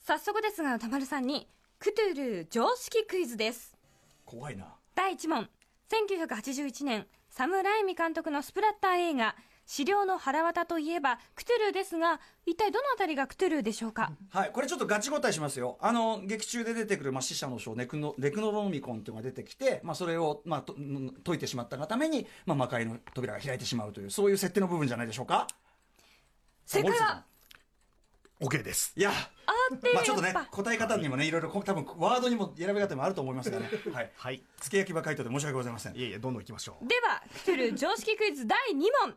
早速ですが、歌丸さんに、クトゥルー常識クイズです。怖いな。第1問。1981年、サム・ライミ監督のスプラッター映画、資料の腹渡といえば、クトゥルーですが、一体どのあたりがクトゥルーでしょうか？はい、これちょっとガチ答えしますよ。あの、劇中で出てくる、まあ、死者の書、ネクノ、レクノロミコンっていうのが出てきて、まあ、それを、まあ、とん解いてしまったがために、まあ、魔界の扉が開いてしまうという、そういう設定の部分じゃないでしょうか？正解は、OK です。いや、あって、まあちょっとね答え方にもね、いろいろこ、多分ワードにも選び方もあると思いますがね。はい。はい。付け焼き場回答で申し訳ございません。いえいえ、どんどん行きましょう。では、クトゥルー常識クイズ第2問。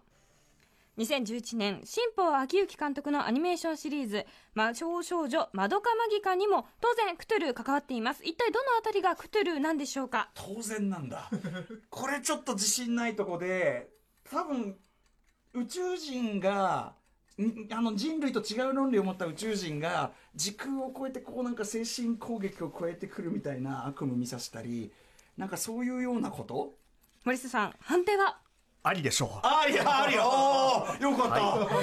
2011年、新保昭之監督のアニメーションシリーズ、魔性少女マドカマギカにも、当然クトゥルー関わっています。一体どのあたりがクトゥルーなんでしょうか？当然なんだ。これちょっと自信ないとこで、多分、宇宙人が、んあの人類と違う論理を持った宇宙人が時空を超えてこうなんか精神攻撃を超えてくるみたいな悪夢見させたりなんかそういうようなこと？森下さん、判定は？ありでしょう。ありありよかった、よかった。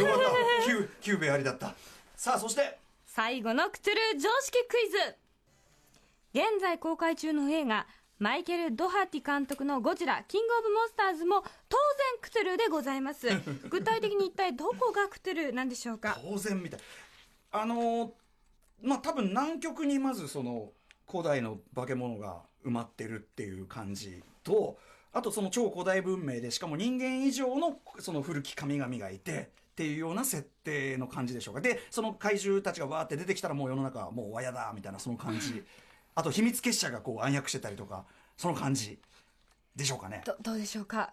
キュキューベありだった。さあそして。最後のクトゥルー常識クイズ。現在公開中の映画、マイケル・ドハティ監督のゴジラ、キングオブモンスターズも当然クトゥルーでございます。具体的に一体どこがクトゥルーなんでしょうか？当然みたい。あのーまあ多分南極にまずその古代の化け物が埋まってるっていう感じとあとその超古代文明でしかも人間以上のその古き神々がいてっていうような設定の感じでしょうか。でその怪獣たちがわーって出てきたらもう世の中はもうわやだみたいなその感じあと秘密結社がこう暗躍してたりとかその感じでしょうかねど、どうでしょうか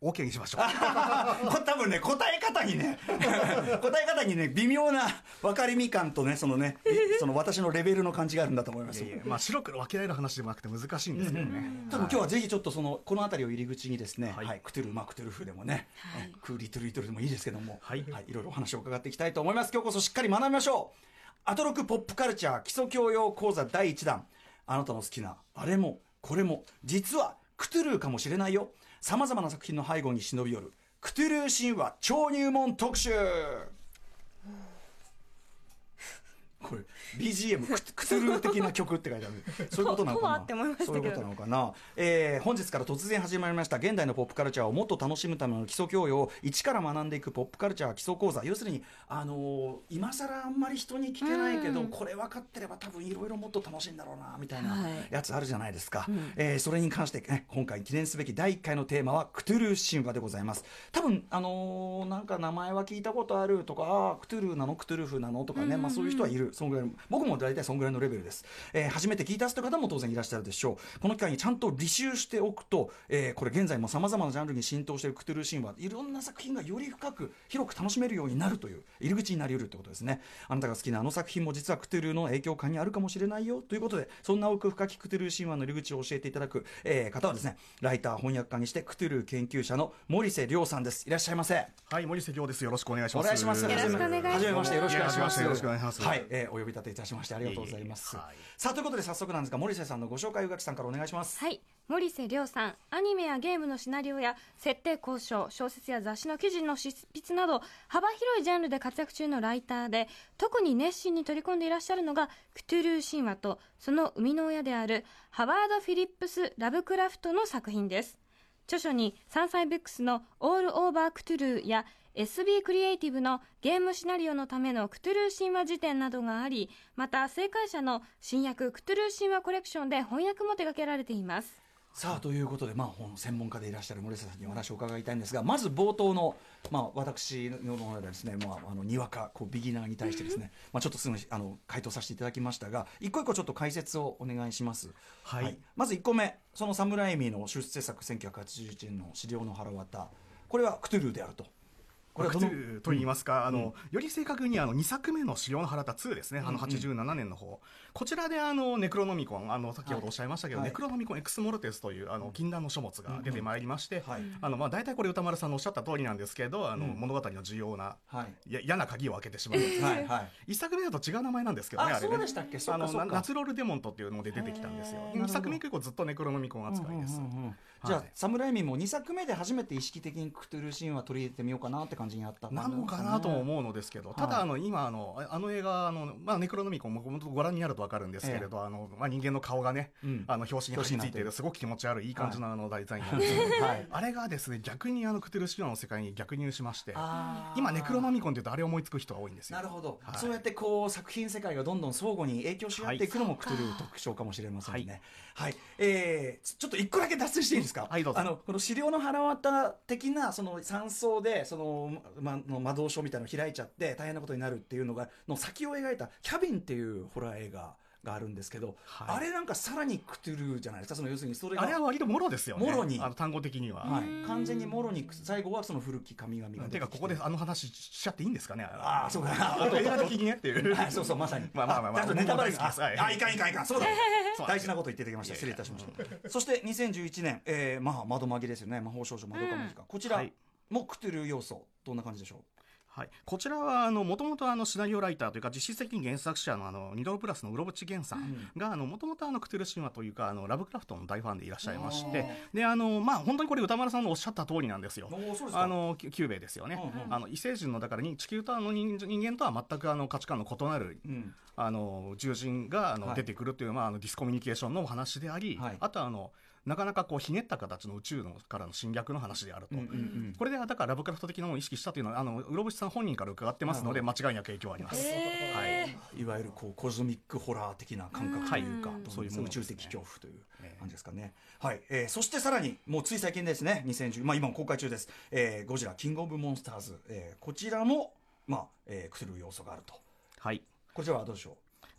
？OK にしましょう。多分ね、答え方にね、答え方にね、微妙な分かりみ感とね、そのね、その私のレベルの感じがあるんだと思います。いえいえまあ、白黒分けられる話でもなくて難しいんですけどね。多分今日はぜひちょっとその、この辺りを入り口にですね、は、はいいクトゥル、まあ、クトゥルフでもね、クーリトゥルイトルでもいいですけども、はいい、ろいろお話を伺っていきたいと思います。今日こそしっかり学びましょう。アトロクポップカルチャー基礎教養講座第1弾。あなたの好きな、あれも、これも、実は、クトゥルーかもしれないよ。様々な作品の背後に忍び寄る、クトゥルー神話超入門特集これ BGM ククトゥルー的な曲って書いてある。そういうことなのかな。そういうことなのかな、えー本日から突然始まりました現代のポップカルチャーをもっと楽しむための基礎教養を一から学んでいくポップカルチャー基礎講座。要するにあのー今更あんまり人に聞けないけど、これ分かってれば多分いろいろもっと楽しいんだろうなみたいなはい。やつあるじゃないですか、えーそれに関して、ね、今回記念すべき第1回のテーマはクトゥルー神話でございます。多分あのーなんか名前は聞いたことあるとかあークトゥルーなの？クトゥルフなの？とかね、まあ、そういう人はいる。そのぐらいの僕も大体そのぐらいのレベルです、えー初めて聞いた人方も当然いらっしゃるでしょうこの機会にちゃんと履修しておくと、えーこれ現在もさまざまなジャンルに浸透しているクトゥルー神話いろんな作品がより深く広く楽しめるようになるという入り口になり得るってことですねあなたが好きなあの作品も実はクトゥルーの影響下にあるかもしれないよということでそんな奥深きクトゥルー神話の入り口を教えていただく、えー方はですねライター翻訳家にしてクトゥルー研究者の森瀬亮さんですいらっしゃいませはい、森瀬亮です。よろしくお願いします。お願いします。よろしくお願いしますはじめまして、よろしくお願いします。よろしくお願いしますはい、えーお呼び立ていたしましてありがとうございます。いえいえはいさあ、ということで早速なんですが、森瀬さんのご紹介、宇垣さんからお願いします。はい。森瀬亮さん、アニメやゲームのシナリオや設定交渉、小説や雑誌の記事の執筆など、幅広いジャンルで活躍中のライターで、特に熱心に取り組んでいらっしゃるのが、クトゥルー神話と、その生みの親である、ハワード・フィリップス・ラブクラフトの作品です。著書に、サンサイブックスのオール・オーバー・クトゥルーや、SB クリエイティブのゲームシナリオのためのクトゥルー神話事典などがあり、また、星海社の新訳クトゥルー神話コレクションで翻訳も手掛けられています。さあ、ということで、まあ、本専門家でいらっしゃる森瀬さんにお話を伺いたいんですが、まず冒頭の、まあ、私の方でですね、まあ、あの、にわか、こう、ビギナーに対してですね、まあ、ちょっとすぐ、あの、回答させていただきましたが、一個一個ちょっと解説をお願いします。はいまず1個目、そのサムライミの出世作1981年の資料の腹渡。これはクトゥルーであると。これはと言いますか、あの、より正確にあの、2作目の資料の腹立2ですね、あの、87年の方。こちらであの、ネクロノミコン、あの、先ほどおっしゃいましたけど、はい。ネクロノミコンエクスモルテスという、あの、禁断の書物が出てまいりまして、はい。あの、まあ、大体これ歌丸さんのおっしゃった通りなんですけど、あの、物語の重要な、はい。や嫌な鍵を開けてしまう。一作目だと違う名前なんですけどね、ああれね。そうでしたっけ？そっあの、かそっか。なナチュロールデモントっていうので出てきたんですよ。へー二作目以降ずっとネクロノミコン扱いです。じゃあ、はい。サムライミも2作目で初めて意識的にクトゥルーシーンは取り入れてみようかなって感感じにあったな。のかなとも思うのですけど、ただあの今あのあの映画あのまあネクロノミコンもご覧になるとわかるんですけれど、あのまあ人間の顔がね、あの表紙に貼り付いている。すごく気持ち悪いいい感じのあのデザインなんですけど、あれがですね逆にあのクトゥルシュアの世界に逆入しまして、今ネクロノミコンっていうとあれ思いつく人が多いんですよ。なるほど、そうやってこう作品世界がどんどん相互に影響し合っていくのもクトゥル特徴かもしれませんね。はい、えー、ちょっと一個だけ脱線していいですか？はいどうぞ。あのこの資料の腹渡的なその山荘でそのまの魔導書みたいなの開いちゃって大変なことになるっていうのがの先を描いたキャビンっていうホラー映画。があるんですけど、はい、あれなんかさらにクトゥルじゃないですかその要するにそれがあれは割ともろですよね。もろに。あの単語的には、はい、完全にもろに最後はその古き神々がてかここであの話しちゃっていいんですかねああそうか。映画的にねっていう。そうそうまさにまあまあ。まあまあネタバレです。あいかんいかんいかん。そうだ。大事なこと言っていただきました。失礼いたしました。そして2011年、えー、まあ窓紛ですよね。魔法少女まどか☆マギカ、こちら、もクトゥル要素どんな感じでしょう？はい、こちらはもともとシナリオライターというか実質的に原作者のあのニトロプラスのうろぶち源さんがもともとクトゥル神話というかあのラブクラフトの大ファンでいらっしゃいましてであの、まあ、本当にこれ宇多丸さんのおっしゃった通りなんですよ。あのキュゥべえですよね、うんうん、あの異星人のだからに地球とあの人間とは全くあの価値観の異なる、うん、あの住人があの、はい、出てくるという、まあ、あのディスコミュニケーションのお話であり、はい、あとはあのなかなかこうひねった形の宇宙のからの侵略の話であると、うんうんうん、これでだからラブクラフト的なものを意識したというのはあのうろぶしさん本人から伺ってますので間違いなく影響あります、はい、いわゆるこうコズミックホラー的な感覚というか、そういう宇宙的恐怖という感じですかね、はい、えー、そしてさらにもうつい最近ですね2010、まあ、今も公開中です、えー、ゴジラキングオブモンスターズ、えー、こちらもまあ、えー、クトゥル要素があると。はい。こちらはどうでしょう？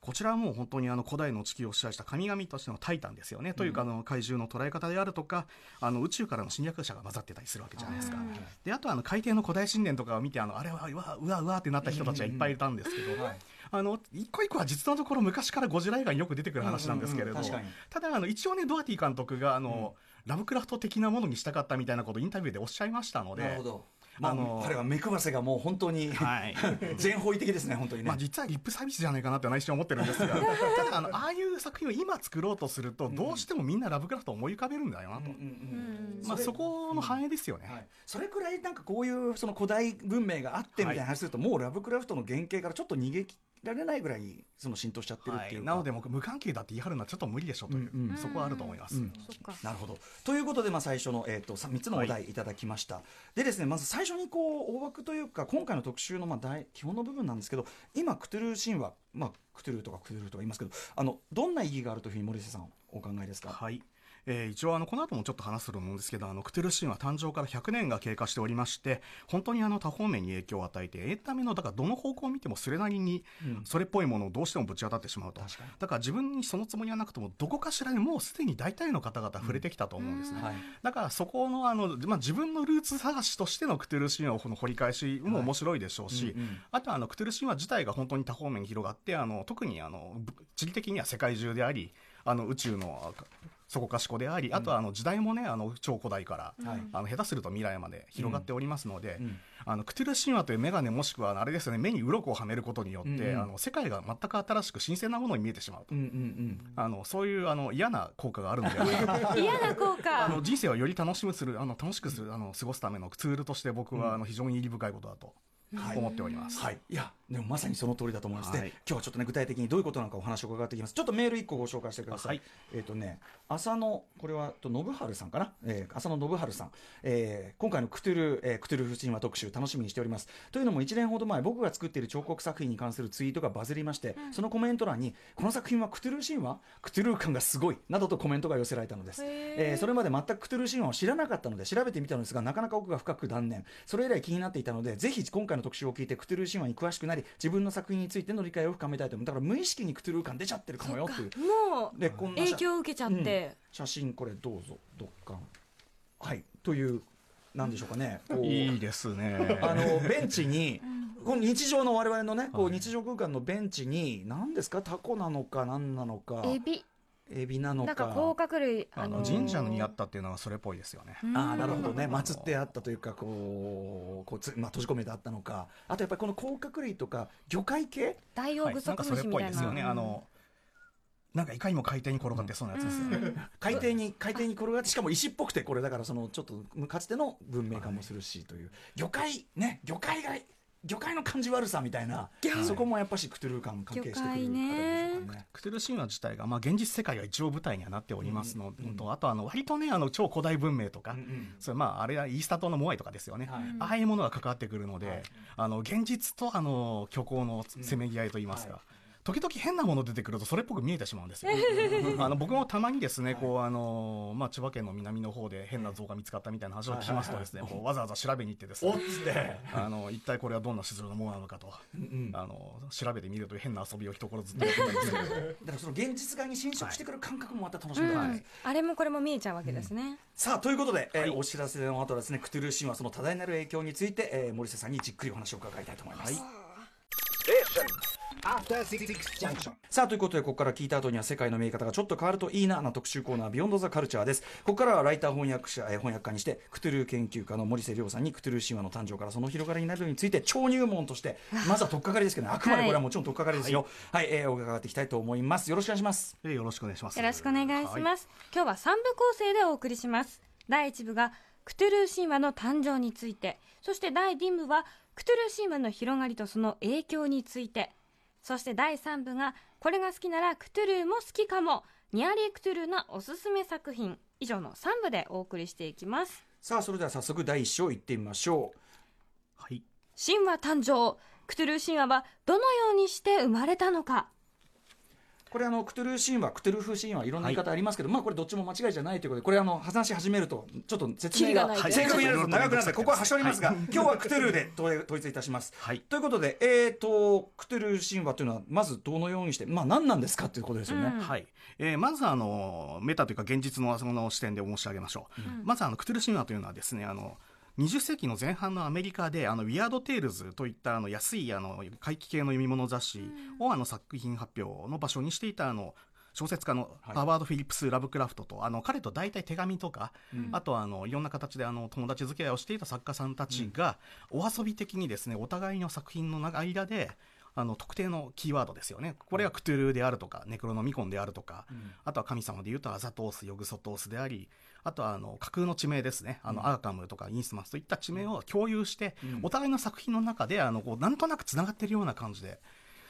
こちらはもう本当にあの古代の地球を支配した神々としてのタイタンですよね、うん、というかあの怪獣の捉え方であるとかあの宇宙からの侵略者が混ざってたりするわけじゃないですか、であとあの海底の古代神殿とかを見てあのあれはうわうわうわってなった人たちはいっぱいいたんですけど、あの一個一個は実のところ昔からゴジラ映画によく出てくる話なんですけれど、ただあの一応ねドアティ監督があの、ラブクラフト的なものにしたかったみたいなことをインタビューでおっしゃいましたので。なるほど。まあ、あの彼は目配せがもう本当に、はい、全方位的ですね、本当にね。まあ、実はリップサービスじゃないかなって内心思ってるんですが、ただあの、ああいう作品を今作ろうとすると、どうしてもみんなラブクラフトを思い浮かべるんだよなと。まあ、そこの反映ですよね、はい、それくらいなんかこういうその古代文明があってみたいな話すると、もうラブクラフトの原型からちょっと逃げられないぐらいその浸透しちゃってるっていう、はい、なので僕無関係だって言い張るのはちょっと無理でしょという、うんうん、そこはあると思います、うん、なるほど。ということで、まあ、最初の、えーと、と 3, つのお題い。ただきました、はい、でですねまず最初にこう大枠というか今回の特集のまあ大基本の部分なんですけど今クトゥルー神話、まあ、クトゥルーとかクトゥルーとか言いますけどあのどんな意義があるというふうに森瀬さんお考えですか？はいえー、一応あのこの後もちょっと話すと思うんですけどあのクトゥルシンは誕生から100年が経過しておりまして本当にあの多方面に影響を与えてエンタメのだからどの方向を見てもそれなりにそれっぽいものをどうしてもぶち当たってしまうと、うん、だから自分にそのつもりはなくてもどこかしらにもうすでに大体の方々触れてきたと思うんですね、うんはい、だからそこのあの、まあ、自分のルーツ探しとしてのクトゥルシンを掘り返しも面白いでしょうし、はいうんうん、あとはあのクトゥルシンは自体が本当に多方面に広がってあの特にあの地理的には世界中でありあの宇宙のそこかしこであり、あとはあの時代もねあの超古代から、あの下手すると未来まで広がっておりますので、あのクトゥル神話という眼鏡もしくはあれですね目に鱗をはめることによって、あの世界が全く新しく新鮮なものに見えてしまうと、あのそういうあの嫌な効果があるので 嫌な効果。あの人生をより楽しむするあの楽しくするあの過ごすためのツールとして僕はあの非常に意義深いことだと。思っております。はい。いや、でもまさにその通りだと思います。はい、で、今日はちょっとね、具体的にどういうことなのかお話を伺っていきます。ちょっとメール一個ご紹介してください。はい、えっ、ー、とね、浅野、これは、と、信春さんかな？えー、浅野信春さん。えー、今回のクトゥル、えー、クトゥルフ神話特集楽しみにしております。というのも1年ほど前、僕が作っている彫刻作品に関するツイートがバズりまして、うん、そのコメント欄に、この作品はクトゥル神話クトゥル感がすごいなどとコメントが寄せられたのです。えー、それまで全くクトゥル神話を知らなかったので、調べてみたのですが、なかなか奥が深く断念。それ以来気になっていたので、ぜひ今回の特集を聞いて、クトゥルー神話に詳しくなり自分の作品についての理解を深めたいと思う。だから無意識にクトゥルー感出ちゃってるかもよっていうもうでこんな影響を受けちゃって、うん、写真これどうぞ。どっか。はい。というなんでしょうかね。いいですね。あの ベンチにこの日常の我々のねこう日常空間のベンチに何ですか？タコなのか何なのか。エビエビなのか。なんか甲殻類。あの、神社にあったっていうのはそれっぽいですよね。ああ、なるほどね。祀ってあったというか、こう、こうつ、まあ、閉じ込めてあったのか。あとやっぱりこの甲殻類とか、魚介系？大王具足虫みたいな。それっぽいですよね。あの、なんかいかにも海底に転がってそうなやつですよね。海底に海底に転がってしかも石っぽくてこれだからそのちょっとかつての文明化もするしという魚介ね魚介が魚介の感じ悪さみたいなそこもやっぱしクトゥルー感関係してくるあれでしょうかね。クトゥルー神話自体が、まあ、現実世界が一応舞台にはなっておりますのと、あとあの割とねあの超古代文明とか、それまああれはイースター島のモアイとかですよね、ああいうものが関わってくるので、あの現実とあの虚構のせめぎ合いといいますか。時々変なもの出てくるとそれっぽく見えてしまうんですよ。あの僕もたまにですね、こうあのまあ千葉県の南の方で変な像が見つかったみたいな話を聞きますとですね、こうわざわざ調べに行ってですね、あの一体これはどんな種類のものなのかと、あの調べてみると変な遊びを一頃ずっとやってたんですけど、だからその現実側に侵食してくる感覚もまた楽しみです、あれもこれも見えちゃうわけですね。さあということで、えお知らせの後ですね、クトゥルー神話その多大なる影響について、え森瀬さんにじっくりお話を伺いたいと思います。さあということでここから聞いた後には世界の見え方がちょっと変わるといいなな特集コーナー「ビヨンド・ザ・カルチャー」です。ここからはライター翻訳者、え翻訳家にしてクトゥルー研究家の森瀬繚さんにクトゥルー神話の誕生からその広がりになるについて超入門としてまずは取っかかりですけど、ね、あくまでこれはもちろん取っかかりですよ。はい、はい、えー、伺っていきたいと思います。よろしくお願いします、えー、よろしくお願いします。よろしくお願いします、はい、今日は3部構成でお送りします。第1部がクトゥルー神話の誕生についてそして第2部はクトゥルー神話の広がりとその影響についてそして第3部がこれが好きならクトゥルーも好きかも。ニアリークトゥルーなおすすめ作品。以上の3部でお送りしていきます。さあそれでは早速第1章いってみましょう。はい。神話誕生。クトゥルー神話はどのようにして生まれたのかこれあのクトゥルー神話クトゥルフ神話いろんな言い方ありますけど、はい、まあこれどっちも間違いじゃないということでこれあの話し始めるとちょっと説明が正確になると長くなってここは端折りますが今日はクトゥルーで統一いたします。はい、ということでえっ、ー、とクトゥルー神話というのはまずどのようにしてまあ何なんですかということですよね。うん、はい。えー、まずあのメタというか現実のその視点で申し上げましょう。うん、まずあのクトゥルー神話というのはですねあの20世紀の前半のアメリカで、あの、ウィアード・テイルズといったあの安いあの怪奇系の読み物雑誌をあの作品発表の場所にしていたあの小説家のハワード・フィリップス・ラブクラフトと、あの彼と大体手紙とか、うん、あとはあのいろんな形であの友達付き合いをしていた作家さんたちが、お遊び的にですねお互いの作品の間であの特定のキーワードですよね。これはクトゥルーであるとか、ネクロノミコンであるとか、うん、あとは神様でいうとアザトース、ヨグソトースであり、あとはあの架空の地名ですね、あの、アーカムとかインスマスといった地名を共有して、うん、お互いの作品の中であのこうなんとなくつながっているような感じで。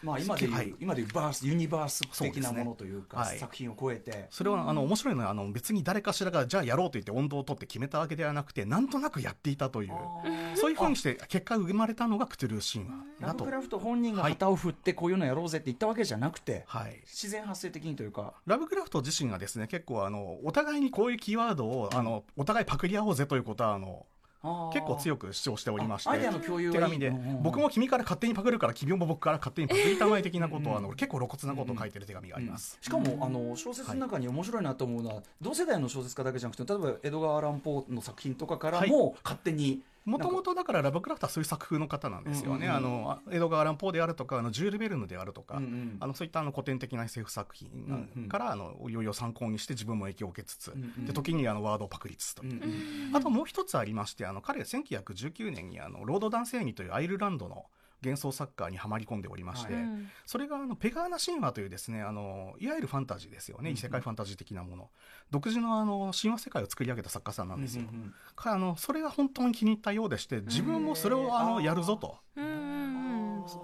まあ、今でいう、はい、今でいうバースユニバース的なものというか、ね。はい、作品を超えて。それはあの面白いのはあの別に誰かしらがじゃあやろうと言って温度を取って決めたわけではなくてなんとなくやっていたというそういうふうにして結果生まれたのがクトゥルー神話ラブクラフト本人が旗を振ってこういうのやろうぜって言ったわけじゃなくて、はい、自然発生的にというか。ラブクラフト自身がですね結構あのお互いにこういうキーワードをあのお互いパクリ合おうぜということはあの結構強く主張しておりまして手紙で僕も君から勝手にパクるから君も僕から勝手にパクりたまえ的なことをあの結構露骨なことを書いてる手紙があります、しかもあの小説の中に面白いなと思うのは、同世代の小説家だけじゃなくて例えば江戸川乱歩の作品とかからも勝手に、もともとだからラブクラフトはそういう作風の方なんですよね、あの江戸川乱歩であるとかあのジュール・ベルヌであるとか、うんうん、あのそういったあの古典的な SF 作品から、あのいよいよ参考にして自分も影響を受けつつ、うんうん、で時にあのワードをパクリつつと。いう、うんうん、あともう一つありましてあの彼1919年にあのロード男性にというアイルランドの幻想サッカーにはまり込んでおりまして、はい、それがあのペガーナ神話というですねあのいわゆるファンタジーですよね、異世界ファンタジー的なもの。独自のあの神話世界を作り上げた作家さんなんですよ、うんうん、あのそれが本当に気に入ったようでして自分もそれをあのやるぞと。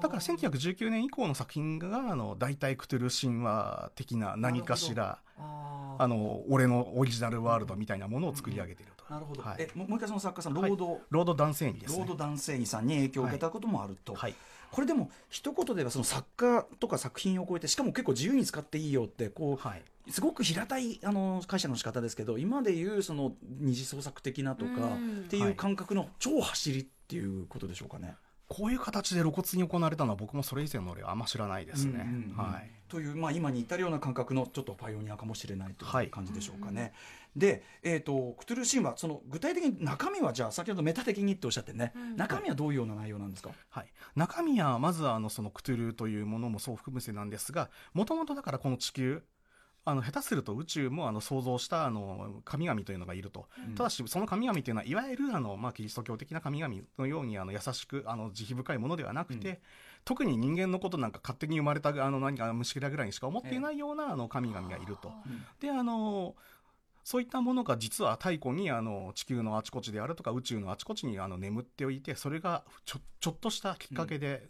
だから1919年以降の作品があの大体クトゥル神話的な何かしらあの俺のオリジナルワールドみたいなものを作り上げていると。なるほど、はい、えもう一回その作家さんロード、はい、ロード男性にです、ね、ロード男性にさんに影響を受けたこともあると。はい。これでも一言で言えばその作家とか作品を超えてしかも結構自由に使っていいよってこう、はい、すごく平たいあの解釈の仕方ですけど今でいうその二次創作的なとかっていう感覚の超走りっていうことでしょうかね。こういう形で露骨に行われたのは僕もそれ以前の例はあんま知らないですね。はい、という、まあ、今に至るような感覚のちょっとパイオニアかもしれないという感じでしょうかね。はい、で、えーと、クトゥルー神話その具体的に中身はじゃあ先ほどメタ的にっておっしゃってね、うん、中身はどういうような内容なんですか、はい、中身はまずあのそのクトゥルーというものもそう含むせなんですがもともとだからこの地球あの下手すると宇宙もあの想像したあの神々というのがいると、うん、ただしその神々というのはいわゆるあの、まあ、キリスト教的な神々のようにあの優しくあの慈悲深いものではなくて、うん、特に人間のことなんか勝手に生まれたあの何か虫けらぐらいにしか思っていないようなあの神々がいると。であのそういったものが実は太古にあの地球のあちこちであるとか宇宙のあちこちにあの眠っておいてそれがちょちょっとしたきっかけで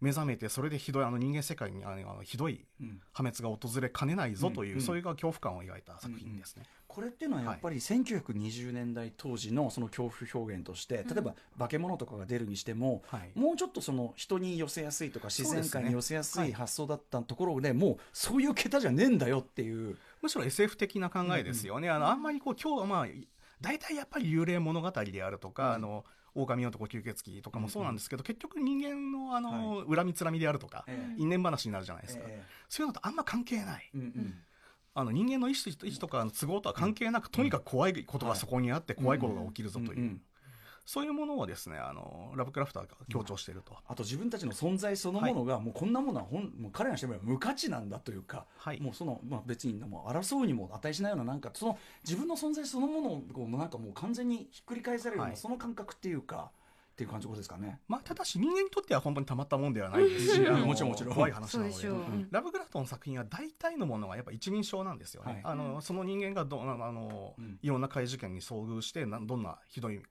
目覚めてそれでひどいあの人間世界にあのひどい破滅が訪れかねないぞという、うん。そういう恐怖感を描いた作品ですね。これっていうのはやっぱり1920年代当時のその恐怖表現として、例えば化け物とかが出るにしても、はい。もうちょっとその人に寄せやすいとか自然界に寄せやすい発想だったところで、もうそういう桁じゃねえんだよっていう。むしろ SF 的な考えですよね。あのあんまりこう今日はまあ大体やっぱり幽霊物語であるとか、あの狼男吸血鬼とかもそうなんですけど、結局人間のあの、恨みつらみであるとか、え因縁話になるじゃないですか、えそういうのとあんま関係ない。えうんうん。あの人間の意思意思とかの都合とは関係なく、とにかく怖いことがそこにあって、怖いことが起きるぞという、うんうんそういうものをですねあのラブクラフトは強調していると、あと自分たちの存在そのものが、もうこんなものはほんもう彼らにしてみれば無価値なんだというか、はい。もうその、まあ、別にもう争うにも値しないようななんかその自分の存在そのものをこうなんかもう完全にひっくり返されるような、はい。その感覚っていうかっていう感じですかね。まあ、ただし人間にとっては本当にたまったもんではないです。し、もちろんもちろん。怖い話なので。ラブクラフトの作品は大体のものがやっぱ一人称なんですよね、はい。あのその人間がどあの、うん。いろんな怪事件に遭遇してなどんなひどい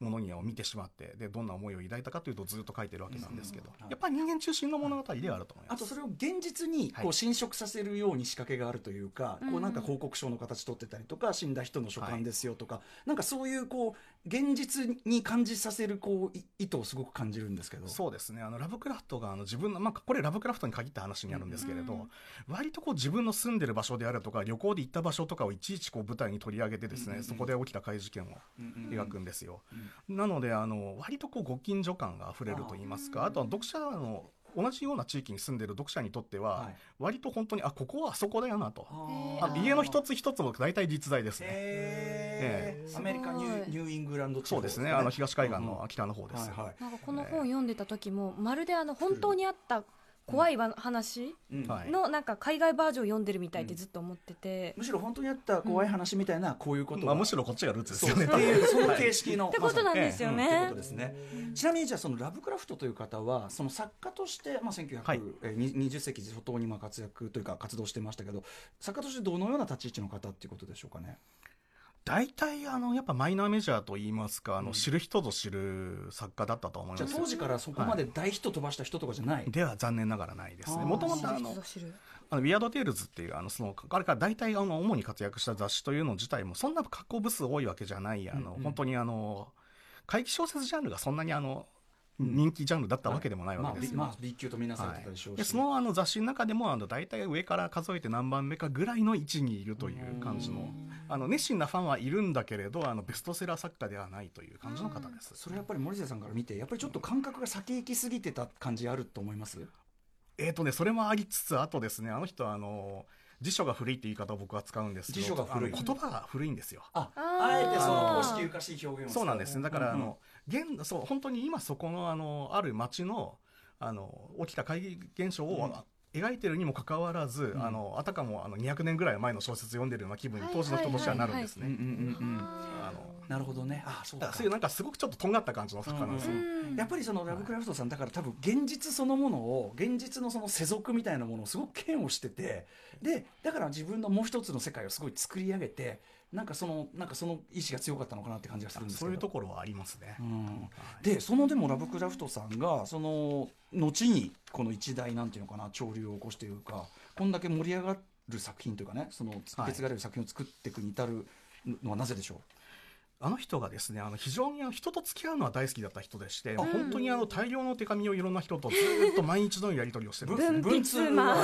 ものにを見てしまってでどんな思いを抱いたかというとずっと書いてるわけなんですけど、うんやっぱり人間中心の物語ではあると思います。あとそれを現実にこはい。う侵食させるように仕掛けがあるというか、うんこうなんか報告書の形取ってたりとか死んだ人の書簡ですよとか、なんかそういうこう現実に感じさせるこうい意図をすごく感じるんですけど。そうですね。あのラブクラフトがあの自分の、まあ、これラブクラフトに限った話になるんですけれど、割とこう自分の住んでる場所であるとか旅行で行った場所とかをいちいちこう舞台に取り上げてですね、うんうんうん。そこで起きた怪事件をうんうん。描くんですよ。なのであの割とこうご近所感があふれると言いますかあとは読者の同じような地域に住んでる読者にとっては、はい。割と本当にあここはあそこだよなと。あ家の一つ一つも大体実在ですね。ええ。アメリカニューイングランド地方。そうですね。あの東海岸の北の方です。はいはい。なんかこの本読んでた時もまるであの本当にあった怖いわ話？のなんか海外バージョン読んでるみたいってずっと思ってて、むしろ本当にあった怖い話みたいなこういうことまあ、むしろこっちがルーツですよね。っていうその形式の。ってことなんですよってねことですね。ちなみにじゃあそのラブクラフトという方はその作家としてまあはい。1920世紀初頭にまあ活躍というか活動してましたけど作家としてどのような立ち位置の方っていうことでしょうかね？大体あのやっぱマイナーメジャーといいますかあの、うん知る人ぞ知る作家だったと思いじゃあます当時からそこまで大ヒット飛ばした人とかじゃない？では残念ながらないですね。もともとあのあのウィアード・テールズっていうあのそのあれから大体あの主に活躍した雑誌というの自体もそんな格好部数多いわけじゃないあの、うんうん。本当にあの怪奇小説ジャンルがそんなにあのうん人気ジャンルだったわけでもないまあわけですよ、びまあ B 級とみなされてたでしょうし。でそのあの雑誌の中でもあの大体上から数えて何番目かぐらいの位置にいるという感じのあの熱心なファンはいるんだけれどあのベストセラー作家ではないという感じの方です。それやっぱり森瀬さんから見てやっぱりちょっと感覚が先行きすぎてた感じあると思います？えーとね、それもありつつあとですねあの人はあの辞書が古いって言い方を僕は使うんですけど辞書が古い。あの言葉が古いんですよ。ああえてその公式ゆかしい表現を使そうなんですね。だからあうんうんの、現そう本当に今そこのあのある町のあの起きた怪奇現象を、描いてるにもかかわらず、ん。あのあたかもあの200年ぐらい前の小説読んでるような気分にはい当時の人としてはなるんですね。うんうんうんうんあのなるほどね。あそうか。らそういうなんかすごくちょっととんがった感じの作家なんですよ。うん。やっぱりそのラブクラフトさんだから多分現実そのものを現実のその世俗みたいなものをすごく嫌悪しててでだから自分のもう一つの世界をすごい作り上げてなんかそのなんかその意志が強かったのかなって感じがするんですけど。そういうところはありますね。うん。でそのでもラブクラフトさんがその後にこの一大なんていうのかな潮流を起こしているかこんだけ盛り上がる作品というかねその受け継がれる作品を作っていくに至るのはなぜでしょあの人がですねあの非常にあの人と付き合うのは大好きだった人でして、ん。本当にあの大量の手紙をいろんな人とずーっと毎日のようにやり取りをしてるんですね文筆魔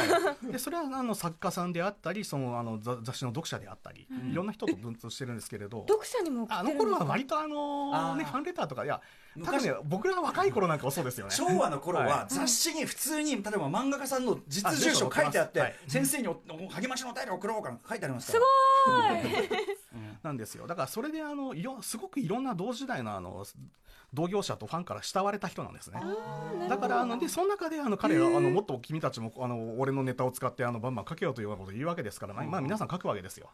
でそれはあの作家さんであったりそのあの雑雑誌の読者であったり、いろんな人と文通してるんですけれど、読者にも送あの頃は割とあのねファンレターとかいや多昔分ね僕らが若い頃なんかはそうですようね。昭和の頃はは雑誌に普通に例えば漫画家さんの実住所書いてあってはい。先生にお励ましのお便り送ろうかな書いてありますかすらごい なんですよ。だからそれであのいろすごくいろんな同時代のあの同業者とファンから慕われた人なんですね。だからあのでその中であの彼はあのもっと君たちもあの俺のネタを使ってあのバンバン書けようというようなことを言うわけですから、まあ、皆さん書くわけですよ。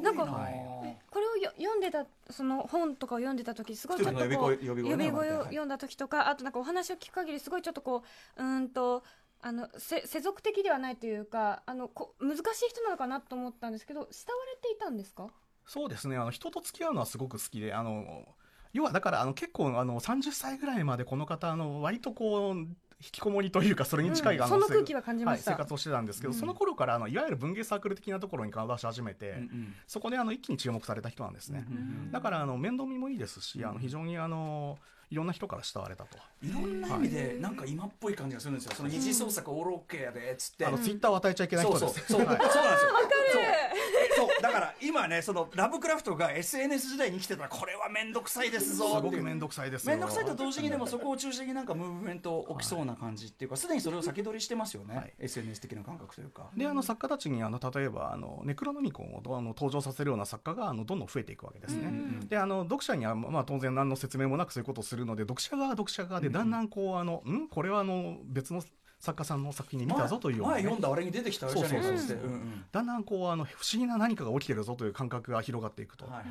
なんかはい。これをよ読んでたその本とかを読んでた時すごいちょっとこう呼び声呼び声ね呼び声をはい。読んだ時とかあとなんかお話を聞く限りすごいちょっとこううーんとあのせ世俗的ではないというかあのこ難しい人なのかなと思ったんですけど慕われていたんですか？そうですね。あの人と付き合うのはすごく好きであの要はだからあの結構あの30歳ぐらいまでこの方あの割とこう引きこもりというかそれに近い、うん。あその空気は感じまはい、した生活をしてたんですけど、うん。その頃からあのいわゆる文芸サークル的なところに顔を出し始めて、うんうん。そこであの一気に注目された人なんですね、うんうんだからあの面倒見もいいですし、あの非常にあのいろんな人から慕われたと、いろんな意味でなんか今っぽい感じがするんですよ。その二次創作オールオッケーやでっつって。あのツイッターを与えちゃいけないそう人です。そうそう。そう。なんですよ。そうそうだから今ねそのラブクラフトが SNS 時代に生きてたらこれは面倒くさいですぞすごく面倒くさいですよ。面倒くさいと同時にでもそこを中心になんかムーブメント起きそうな感じっていうかすでにそれを先取りしてますよね、はい。SNS 的な感覚というか。であの作家たちにあの例えばあのネクロノミコンをどあの登場させるような作家があのどんどん増えていくわけですね。うんであの読者には、まあ、当然何の説明もなくそういうことをするので読者側は読者側でだんだんこう、あのん？これはあの別の作家さんの作品に見たぞというような、ね。前読んだあれに出てきたあれじゃねえかっつってそうそうそう。うんうん。だんだんこうあの不思議な何かが起きてるぞという感覚が広がっていくと、はいはい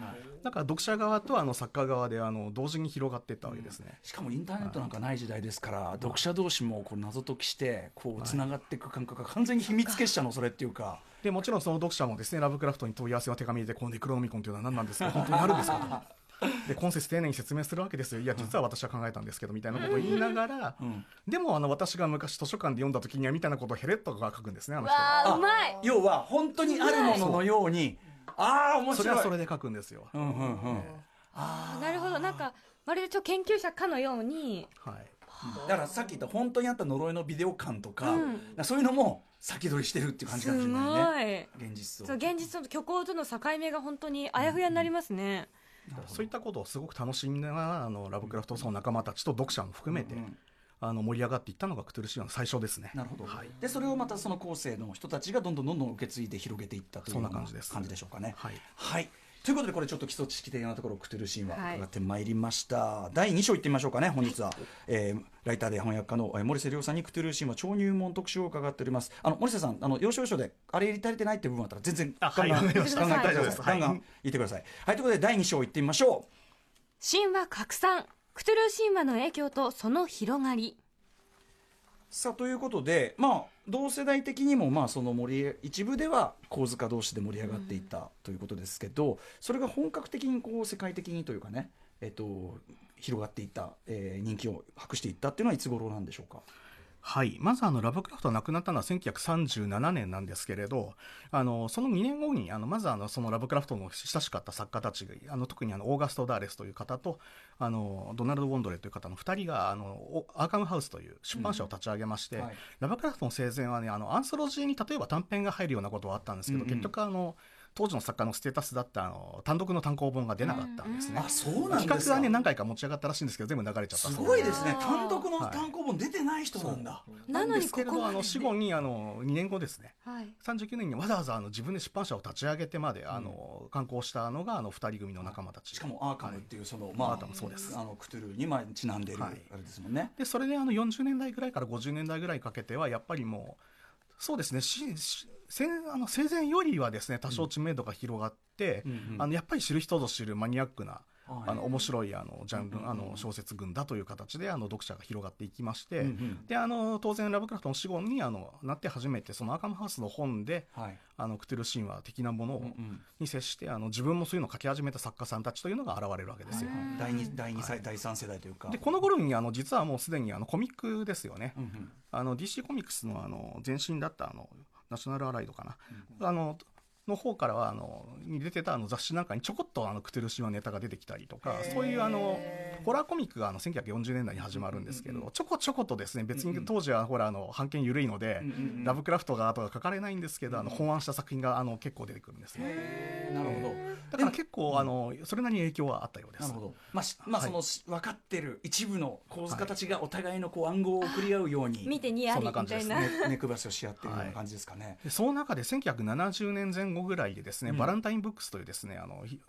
だから読者側とあの作家側であの同時に広がっていったわけですね。しかもインターネットなんかない時代ですから、読者同士もこう謎解きしてこうつながっていく感覚が完全に秘密結社のそれっていうか、でもちろんその読者もですねラブクラフトに問い合わせの手紙でこのネクロノミコンというのは何なんですか？本当にあるんですか？と。で今節丁寧に説明するわけですよ。いや実は私は考えたんですけどみたいなことを言いながら、うん。でもあの私が昔図書館で読んだ時にはみたいなことをヘレッとが書くんですねあの人。はわあうまい。要は本当にあるもののようにああ面それ白いはそれで書くんですよ、うんうんうん。あなるほど。なんかまるでちょっと研究者かのように。はい、だからさっき言った本当にあった呪いのビデオ館とか,、うん。そういうのも先取りしてるっていう感じすかもしれないね。ごい。現実そうと現実と虚構との境目が本当にあやふやになりますね、そういったことをすごく楽しみながらあのラブクラフトその仲間たちと読者も含めて、うんうん。あの盛り上がっていったのがクトゥルシアの最初ですね。なるほど、はい。でそれをまたその後世の人たちがどんどんどんどん受け継いで広げていったというそんなよう感じです。感じでしょうかね。はい。はいということでこれちょっと基礎知識的なところクトゥルシンははい。伺ってまいりました、第2章いってみましょうかね本日は、えーライターで翻訳家のえー森瀬亮さんにクトゥルシンは超入門特集を伺っております。あの森瀬さんあの要所要所であれ入れ足りてないっていう部分あったら全然ガンガンわかりましたガンガン大言ってください丈夫です。ガンガン言ってください。はいということで第2章いってみましょう。神話拡散。クトゥルー神話の影響とその広がりさあということでまあ同世代的にもまあその盛り一部では構図家同士で盛り上がっていったということですけど、それが本格的にこう世界的にというかね、えっと、広がっていった、えー人気を博していったっていうのはいつ頃なんでしょうか？はい、まずあのラブクラフトが亡くなったのは1937年なんですけれどあのその2年後にあのまずあのそのラブクラフトの親しかった作家たちがあの特にあのオーガスト・ダーレスという方とあのドナルド・ウォンドレという方の2人があのおアーカムハウスという出版社を立ち上げまして、うん。はい。ラブクラフトの生前はねあのアンソロジーに例えば短編が入るようなことはあったんですけど、うんうん。結局あの当時の作家のステータスだったあの単独の単行本が出なかったんですね。あそうなん企ですか。画はね何回か持ち上がったらしいんですけど全部流れちゃったすごいですね。単独の単行本出てない人なんだ。なのにですけれここあの死後にあの2年後ですね。はい。39年にわざわざあの自分で出版社を立ち上げてまであの刊行したのがあの2人組の仲間たち。しかもアーカムっていうその、まあアーカムそうです。あのクトゥルーにまあちなんでるあはい。れですもんね。でそれであの40年代ぐらいから50年代ぐらいかけてはやっぱりもうそうですね。戦あの生前よりはですね多少知名度が広がって、うんうんあのやっぱり知る人ぞ知るマニアックなはいあの面白いあのジャンル、うんうんうん。あの小説群だという形であの読者が広がっていきまして、うんうん。であの当然ラブクラフトの死後にあのなって初めてそのアーカムハウスの本ではい。あのクトゥル神話的なものを、うんうん。に接してあの自分もそういうのを書き始めた作家さんたちというのが現れるわけですよ。第二第二世第三世代というか。でこの頃にあの実はもうすでにあのコミックですよね、うんうん。あの DC コミックスのあの前身だったあのナショナルアライドかな、あのの方からはあのに出てたあの雑誌なんかにちょこっとあのクトゥルシのネタが出てきたりとかそういうあのホラーコミックがあの1940年代に始まるんですけど、ちょこちょことですね別に当時はほらあの版権緩いので、うんうんうんラブクラフトがとか書かれないんですけど、あの本案した作品があの結構出てくるんですね。なるほど。だから結構あのそれなりに影響はあったようです。なるほど。まあ、しまあ、はいその、し分かってる一部の構図家たちがお互いのこう暗号を送り合うように。見てにやりそんなみたいな感じですねね、目配せをし合ってるような感じですかね。でその中で1970年前後ぐらいでですね、バランタインブックスというですねあのひ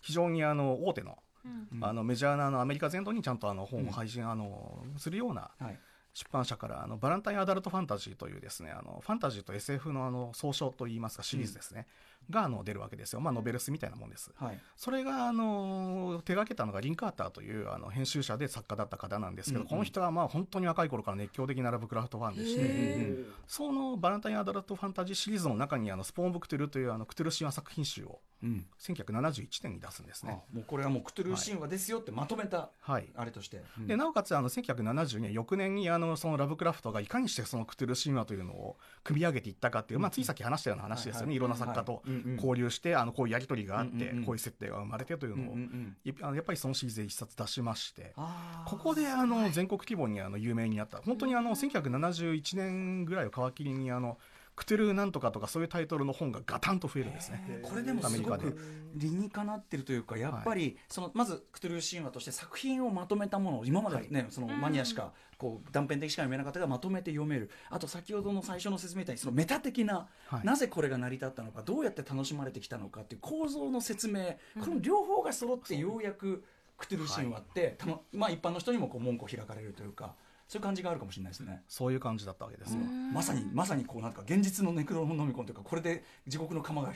非常にあの大手のうん。あのメジャーなあのアメリカ全土にちゃんとあの本を配信、あのするようなはい。出版社からあのバランタインアダルトファンタジーというですねあのファンタジーと SF のあの総称といいますかシリーズですね、があの出るわけですよ、まあ、ノベルスみたいなもんです。はい。それがあの手がけたのがリン・カーターというあの編集者で作家だった方なんですけど、うんうん。この人はまあ本当に若い頃から熱狂的なラブクラフトファンでして、へそのバランタインアダルトファンタジーシリーズの中にあのスポーン・ブクトゥルというあのクトゥル神話作品集をうん。1971年に出すんですあね。もうこれはもうクトゥルー神話ですよってまとめたはい。あれとして、うん。でなおかつあの1970年翌年にあのそのラブクラフトがいかにしてそのクトゥル神話というのを組み上げていったかっていう、まあ、ついさっき話したような話ですよね、はいろんな作家と交流してあのこういうやり取りがあって、こういう設定が生まれてというのを、あのやっぱりそのシリーズで一冊出しまして。ここであの全国規模にあの有名になった。本当にあの1971年ぐらいを皮切りにあのクトゥルーなんとかとかそういうタイトルの本がガタンと増えるんですね。これでもすごく理にかなってるというかやっぱりそのまずクトゥルー神話として作品をまとめたものを今までねそのマニアしかこう断片的しか読めなかったがまとめて読める。あと先ほどの最初の説明みたいにそのメタ的なはい。なぜこれが成り立ったのかどうやって楽しまれてきたのかっていう構造の説明この両方が揃ってようやくクトゥルー神話ってたままあ一般の人にもこう門戸を開かれるというかそういう感じがあるかもしれないですね。そういう感じだったわけですよ。まさにまさにこうなんか現実のネクロノミコンというかこれで地獄の釜が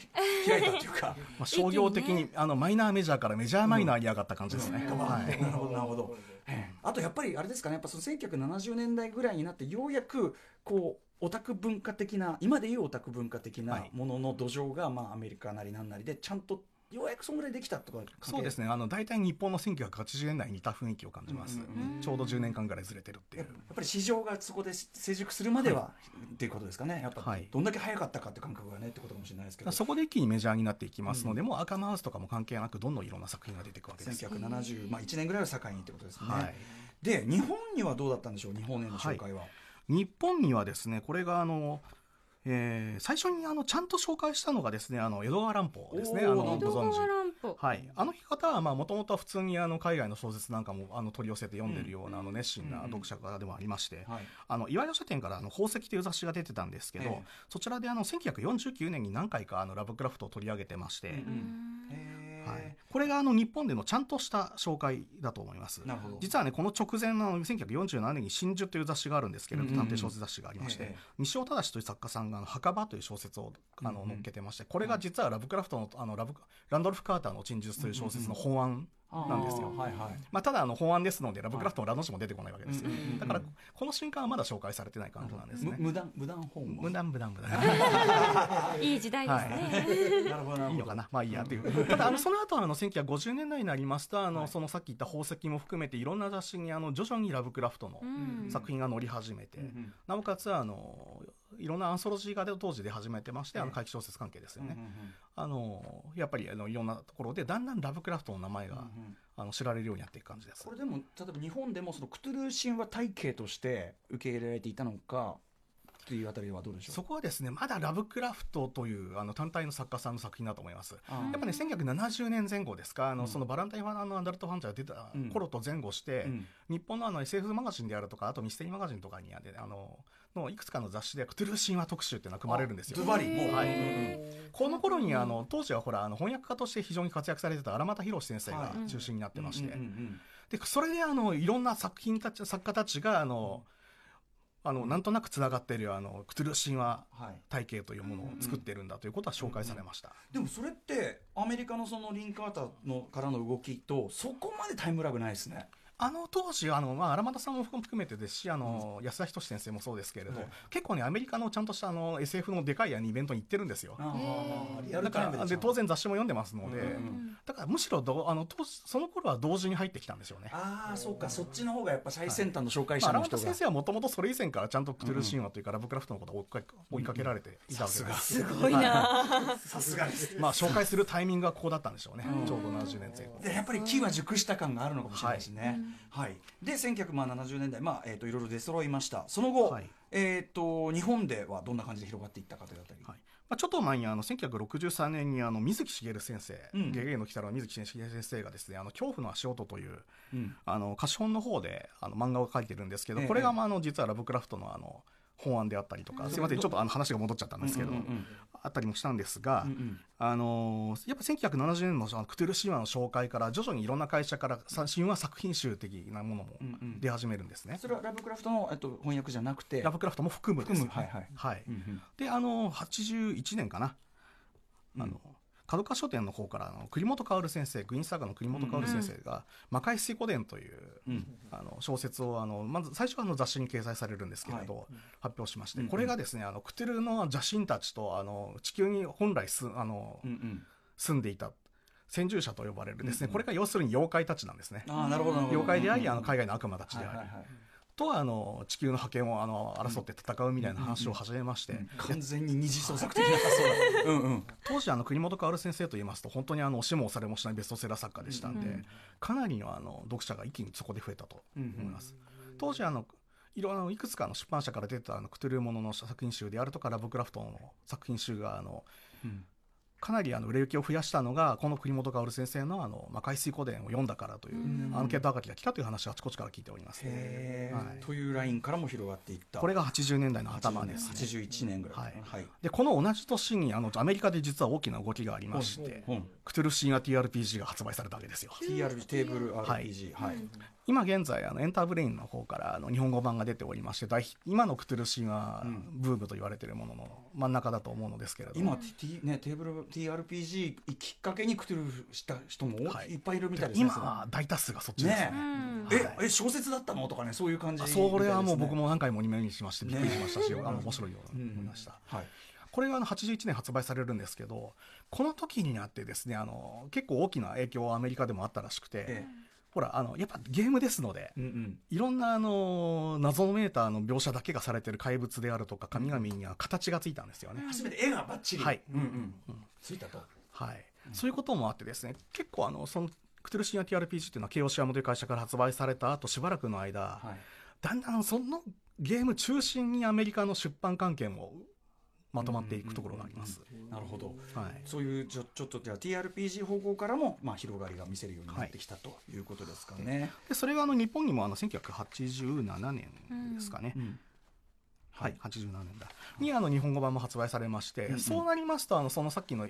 開いたというか。まあ、商業的にあのマイナーメジャーからメジャーマイナーに上がった感じですね。うんはいなるほどなるほど。ええあとやっぱりあれですかねやっぱその1970年代ぐらいになってようやくこうオタク文化的な今でいうオタク文化的はないものの土壌がまあアメリカなりなんなりでちゃんとようやくそんぐらいできたとかそうですね。あの大体日本の1980年代に似た雰囲気を感じます、うんうんうんちょうど10年間ぐらいずれてるっていう。やっぱり市場がそこで成熟するまでは、っていうことですかね。やっぱはい。どんだけ早かったかって感覚がねってことかもしれないですけど、そこで一気にメジャーになっていきますので、もう赤マウスとかも関係なくどんどんいろんな作品が出ていくわけです、1970、まあ、1年ぐらいを境にってことですね、はい、で日本にはどうだったんでしょう？日本への紹介は、日本にはですねこれがあの、えー最初にあのちゃんと紹介したのがですねあの江戸川乱歩ですねあのご存知。川乱歩。はい、あの方はもともとは普通にあの海外の小説なんかもあの取り寄せて読んでるような、あの熱心な読者方でもありまして、はい。あの岩井書店からあの宝石という雑誌が出てたんですけど、ええ。そちらであの1949年に何回かあのラブクラフトを取り上げてまして、うんうんはい、これがあの日本でのちゃんとした紹介だと思います。なるほど。実はねこの直前のあの1947年に「真珠」という雑誌があるんですけれど、うんうんうん。探偵小説雑誌がありまして、ええ西尾忠という作家さんがあの「墓場」という小説をあのうん。うん載っけてましてこれが実はラブクラフトのあのラブランドルフ・カーターの「陳述」という小説の本案なんですよ。はいはい。まあ、ただあの本案ですのでラブクラフトのラの字も出てこないわけですよ、だからこの瞬間はまだ紹介されてない感じなんです。ねむ無断無断訪問。無難無難無難 いい時代ですね、なるほどなるほど。いいのかな。まあいいやっていう。ただあのその後あの1950年代になりますとあの、はい。そのさっき言った宝石も含めていろんな雑誌にあの徐々にラブクラフトのうん。作品が載り始めて、うんうん。なおかつあのいろんなアンソロジーが当時で始めてまして、あえ。えの怪奇小説関係ですよね、うんうんあのやっぱりあのいろんなところでだんだんラブクラフトの名前が、うんうん。あの知られるようになっていく感じです。これでも例えば日本でもそのクトゥルー神話体系として受け入れられていたのかというあたりはどうでしょう？そこはですねまだラブクラフトというあの単体の作家さんの作品だと思います。やっぱね1970年前後ですかあの、うん。そのバランタインファンのアダルトファンチャーが出たうん。頃と前後して、うん。日本のあの SF マガジンであるとかあとミステリーマガジンとかにあののいくつかの雑誌でクトゥルー神話特集っていうのが組まれるんですよ。ズバリもうはい。この頃にあの当時はほらあの翻訳家として非常に活躍されてた荒俣宏先生がはい中心になってまして、でそれであのいろんな作品たち作家たちがあの、あのなんとなくつながっているあのクトゥルー神話はい。体系というものを作ってるんだということは紹介されました、でもそれってアメリカのそのリンカーターのからの動きとそこまでタイムラグないですねあの当時あの、まあ、荒俣さんも含めてですしあの、安田仁先生もそうですけれど、はい。結構ねアメリカのちゃんとしたあの SF のでかいイベントに行ってるんですよ。だからで当然雑誌も読んでますので、だからむしろどあの当時その頃は同時に入ってきたんですよね。ああそうか。そっちの方がやっぱ最先端の紹介まあ、荒者の人が、俣先生はもともとそれ以前からちゃんとクトゥルー神話というか、ラブクラフトのことを追いかけ追いかけられていたわけです、すごいな、さすがです。まあ紹介するタイミングはここだったんでしょうね、うん。ちょうど70年前後でやっぱり木は熟した感があるのかもしれないですね。はい。で1970年代、まあえー、といろいろ出揃いました。その後、はい。えー、と日本ではどんな感じで広がっていったかというあたり、はい。まあ、ちょっと前にあの1963年にあの水木しげる先生、うん。ゲゲゲの鬼太郎の水木しげる先生がですね「あの恐怖の足音」といううん。あの貸本の方であの漫画を描いてるんですけど、ええ。これがまああの実はラブクラフトのあの法案であったりとか、すいませんちょっとあの話が戻っちゃったんですけど、うんうんうん。あったりもしたんですが、うん。うんあのーやっぱ1970年のそのクトゥル神話の紹介から徐々にいろんな会社からさ神話作品集的なものもうんうん。出始めるんですね。それはラブクラフトの、えっと、翻訳じゃなくて？ラブクラフトも含むです、はいはい。はい。うんうん。であの81年かな、うんあの角川書店の方からあの栗本薫先生グイーンサーガの栗本薫先生が「魔界水湖伝」という、うん。あの小説をあのまず最初はあの雑誌に掲載されるんですけれど、はい。発表しまして、うんうん。これがですねあのクトゥルの邪神たちとあの地球に本来すあの、うんうん。住んでいた先住者と呼ばれるですね、うんうん。これが要するに妖怪たちなんですね。ああなるほどなるほど。妖怪であり、うんあの海外の悪魔たちであり、はいはいはいとあの地球の覇権をあの争って戦うみたいな話を始めまして、うん完全に二次創作的な。発想だうんうん。当時あの国本薫先生といいますと本当にあの押しも押されもしないベストセラー作家でしたんで、うんかなりのあの読者が一気にそこで増えたとうん思います。当時あのいろあのいくつかの出版社から出たあのクトゥルーものの作品集であるとかラブクラフトの作品集があのうんかなりあの売れ行きを増やしたのがこの国本薫先生のあの魔界水湖伝を読んだからといううん。アンケートはがきが来たという話をあちこちから聞いております。へはい。えというラインからも広がっていった。これが80年代の頭ですね。81年ぐらいはい。はい。でこの同じ年にあのアメリカで実は大きな動きがありまして、うん。クトゥルフ神話 TRPG が発売されたわけですよ。TRPG テーブルはい。RPG はい今現在あのエンターブレインの方からあの日本語版が出ておりまして大ヒ今のクトゥルフ神話うんブームと言われているものの真ん中だと思うのですけれど今 T ねテーブル TRPG きっかけにクトゥルフした人もはいいっぱいいるみたいですね今大多数がそっちですね。ねうんえ。はい。え小説だったのとかねそういう感じあそれはもう僕もも何回も目にしましてびっくりしましたし、ねあの面白いように思いました、はい。これがあの81年発売されるんですけどこの時になってですねあの結構大きな影響はアメリカでもあったらしくて、えほらあのやっぱゲームですのでえうんうん。いろんなあの謎のメーターの描写だけがされてる怪物であるとか神々には形がついたんですよね。初めて絵がバッチリ。はい。うんうん。ついたと。はい、そういうこともあってですね結構あのそのクトゥルシンア TRPG っていうのはケイオシアムという会社から発売された後しばらくの間、はい。だんだんそのゲーム中心にアメリカの出版関係もまとまっていくところがあります。なるほど。はい。そういうちょちょっとじゃあ TRPG 方向からもまあ広がりが見せるようになってきたということですかね。でそれがあの日本にもあの1987年ですかね、うん。はい、87年だ。にあの日本語版も発売されまして、うんうん。そうなりますとあのそのさっきの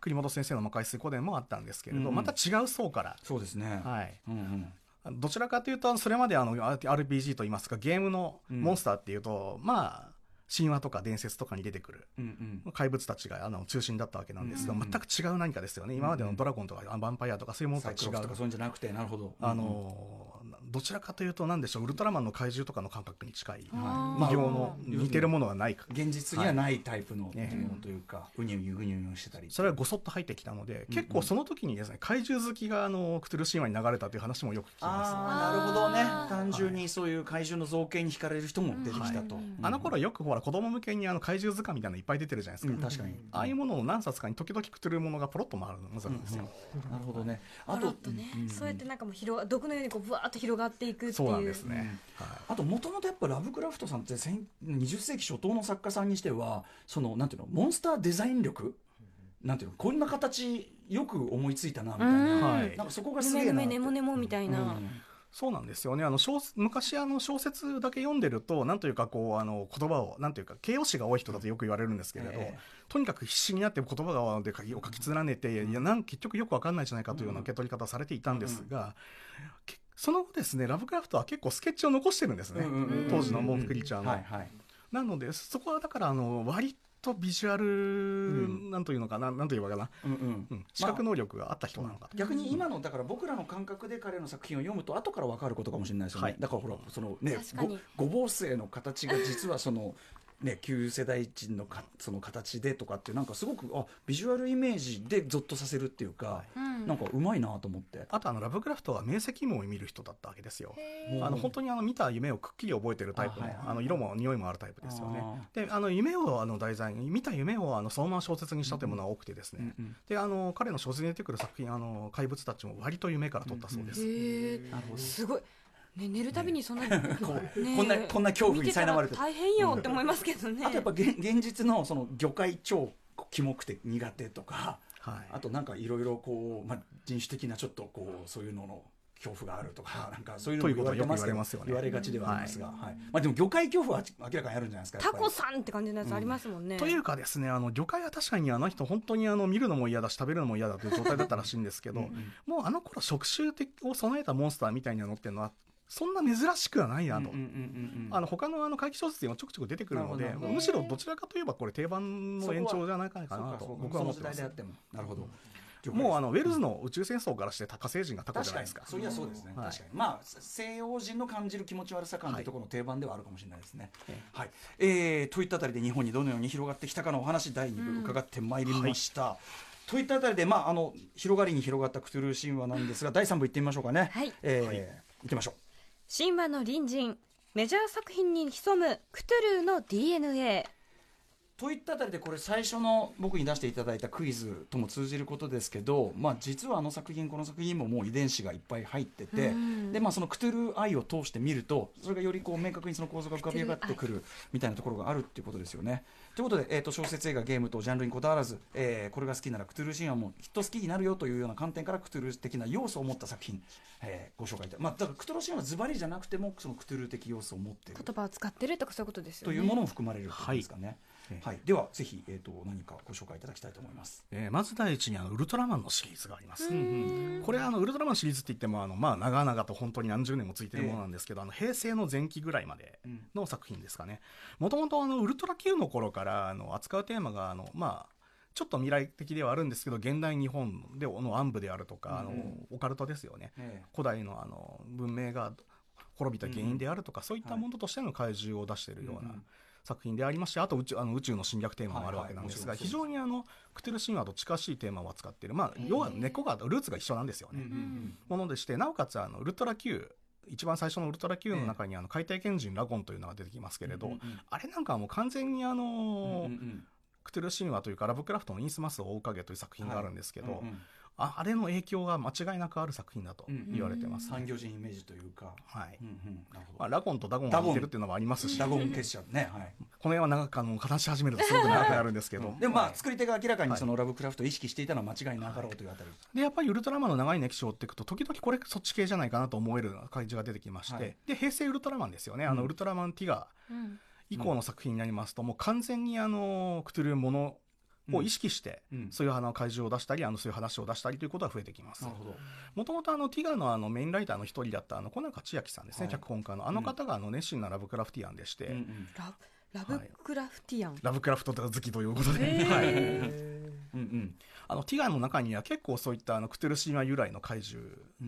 栗本先生の魔界水湖伝もあったんですけれど、うん。うんまた違う層から、そうですね。はい、うんうん。どちらかというとそれまであの RPG といいますかゲームのうんモンスターっていうと、まあ神話とか伝説とかに出てくるうんうん。怪物たちがあの中心だったわけなんですが、うん全く違う何かですよね。今までのドラゴンとかあヴァンパイアとかそういうものとは違う。かそういうんじゃなくてなるほど。あのどちらかというと何でしょうウルトラマンの怪獣とかの感覚に近い。あー。異形の似てるものはない。か現実にはないタイプのもねのというかうにゅうにゅうぐにゅうにゅうしてたり。それはごそっと入ってきたので、結構その時にですね怪獣好きがあのクトゥル神話に流れたという話もよく聞きます。ああなるほどね。単純にそういう怪獣の造形に惹かれる人も出てきたと、はい。あの頃よくほら子供向けにあの怪獣図鑑みたいなのいっぱい出てるじゃないですか、うん。確かに。ああいうものの何冊かに時々クトゥルものがポロッと回るのがあるんですよ、なるほどね。ああととね、そうやってなんかもう広が毒のようにこうぶわーっと広がっていくっていう。そうなんですね、はい。あともともとやっぱラブクラフトさんって先20世紀初頭の作家さんにしてはそのなんていうのモンスターデザイン力？なんていうのこんな形よく思いついたなみたいうん。なはい。なんかそこがすげえなめねもねもみたいな、うん。そうなんですよね。あの小昔あの小説だけ読んでるとなんというかこうあの言葉をなんというか形容詞が多い人だとよく言われるんですけれど、ええ。とにかく必死になって言葉がで書きを書き連ねて、いやなん結局よくわかんないじゃないかというような受け取り方をされていたんですが、けその後ですねラブクラフトは結構スケッチを残してるんですね、当時のモンクリーチャーの。はいはい。なのでそこはだからあの割とビジュアル、んなんというのかななんというのかな、うんうん。うん、視覚能力があった人なのか。と、逆に今のだから僕らの感覚で彼の作品を読むと後から分かることかもしれないですよね、はい。だからほらそのねごごぼう星の形が実はそのね旧世代人のかその形でとかってなんかすごくあビジュアルイメージでゾッとさせるっていうか、うんなんかうまいなと思って。あとあのラブクラフトは明晰夢を見る人だったわけですよ。うん。あの本当にあの見た夢をくっきり覚えてるタイプのあの色も匂いもあるタイプですよね。あ。であの夢をあの題材に見た夢をあのそのまま小説にしたというものが多くてですね、うんうん。であの彼の小説に出てくる作品あの怪物たちも割と夢から取ったそうです。へえなるほど。すごい、ね、寝るたびにそんな、こうねこんなこんな恐怖に苛まれて大変よって思いますけどね、あとやっぱ現現実のその魚介超キモくて苦手とか、はい。あとなんかいろいろこう、まあ、人種的なちょっとこうそういうのの恐怖があるとか、なんかそういうのも言われてますけどということはよく言われますよね。言われがちではありますが、はい。まあでも魚介恐怖は明らかにあるんじゃないですか。タコさんって感じのやつありますもんね。というかですね、あの、魚介は確かにあの人本当にあの、見るのも嫌だし食べるのも嫌だという状態だったらしいんですけど、もうあの頃食臭を備えたモンスターみたいなのっていうのは、そんな珍しくはないなと。うんうんうんうんあの他のあの怪奇小説でもちょくちょく出てくるのでむしろどちらかといえばこれ定番の延長じゃないかなと僕は思ってます。その時代であっても。なるほど。もうあのウェルズの宇宙戦争からして火星人がタコじ確かにゃないですか。そういやそうですね、はい。確かに。まあ西洋人の感じる気持ち悪さ感というところの定番ではあるかもしれないですね、はい。えー、といったあたりで日本にどのように広がってきたかのお話第2部伺ってまいりました、といったあたりで、まあ、あの広がりに広がったクトゥルー神話なんですが第3部いってみましょうかね。はい。えーいきましょう神話の隣人メジャー作品に潜むクトゥルーの DNA といったあたりでこれ最初の僕に出していただいたクイズとも通じることですけど、まあ、実はあの作品この作品にももう遺伝子がいっぱい入ってて、うんでまあ、そのクトゥルー愛を通して見るとそれがよりこう明確にその構造が浮かび上がってくるみたいなところがあるっていうことですよね。ということで、えー、と小説映画ゲームとジャンルにこだわらず、えーこれが好きならクトゥルー神話もきっと好きになるよというような観点からクトゥルー的な要素を持った作品、えーご紹介いたまあ、だからクトゥルー神話はズバリじゃなくてもそのクトゥルー的要素を持っている。言葉を使ってるとかそういうことですよね。というものも含まれるということですかね。はいはい、ではぜひ、えー、と何かご紹介いただきたいと思います。えーまず第一にあのウルトラマンのシリーズがあります、うんこれあのウルトラマンシリーズって言ってもあの、まあ、長々と本当に何十年もついてるものなんですけど、あの平成の前期ぐらいまでの作品ですかね。もともとウルトラ Q の頃からあの扱うテーマがあの、まあ、ちょっと未来的ではあるんですけど現代日本での暗部であるとか、あのうんオカルトですよね。え古代のあの文明が滅びた原因であるとか、そういったものとしての怪獣を出しているようなうん作品でありましてあと宇宙あの宇宙の侵略テーマもあるわけなんですが、はいはい非常にあのクテル神話と近しいテーマを扱っている、まあ、要は根っこがルーツが一緒なんですよね。んものでしてなおかつあのウルトラ Q 一番最初のウルトラ Q の中にあの海底賢人ラゴンというのが出てきますけれど、あれなんかはもう完全にあの、うんうんクトゥル神話というかラブクラフトのインスマスを追う影という作品があるんですけど、うんうんああれの影響が間違いなくある作品だと言われてます、産業人イメージというか、はい。うんうんなるほまあ、どラゴンとダゴンが似てるっていうのもありますし。ダゴン。結社ね、はい、この辺は長くあの話し始めるとすごく長くなるんですけど、でもまあ作り手が明らかにそのラブクラフトを意識していたのは間違いなかろうというあたり、でやっぱりウルトラマンの長い歴史を追っていくと時々これそっち系じゃないかなと思える怪獣が出てきまして、はい。で平成ウルトラマンですよね、あのウルトラマンティガうん。以降の作品になりますと、もう完全にあのクトゥルーものを意識して、うん。そういうあの怪獣を出したりあのそういう話を出したりということが増えてきます。もともとあのティガのあのメインライターの一人だったあの小中千秋さんですね、はい。脚本家の。あの方があの熱心なラブクラフティアンでして、うんうん。ララブクラフティアン、ラブクラフト好きということで、はい、うんうん。あのティガの中には結構そういったあのクトゥル神話由来の怪獣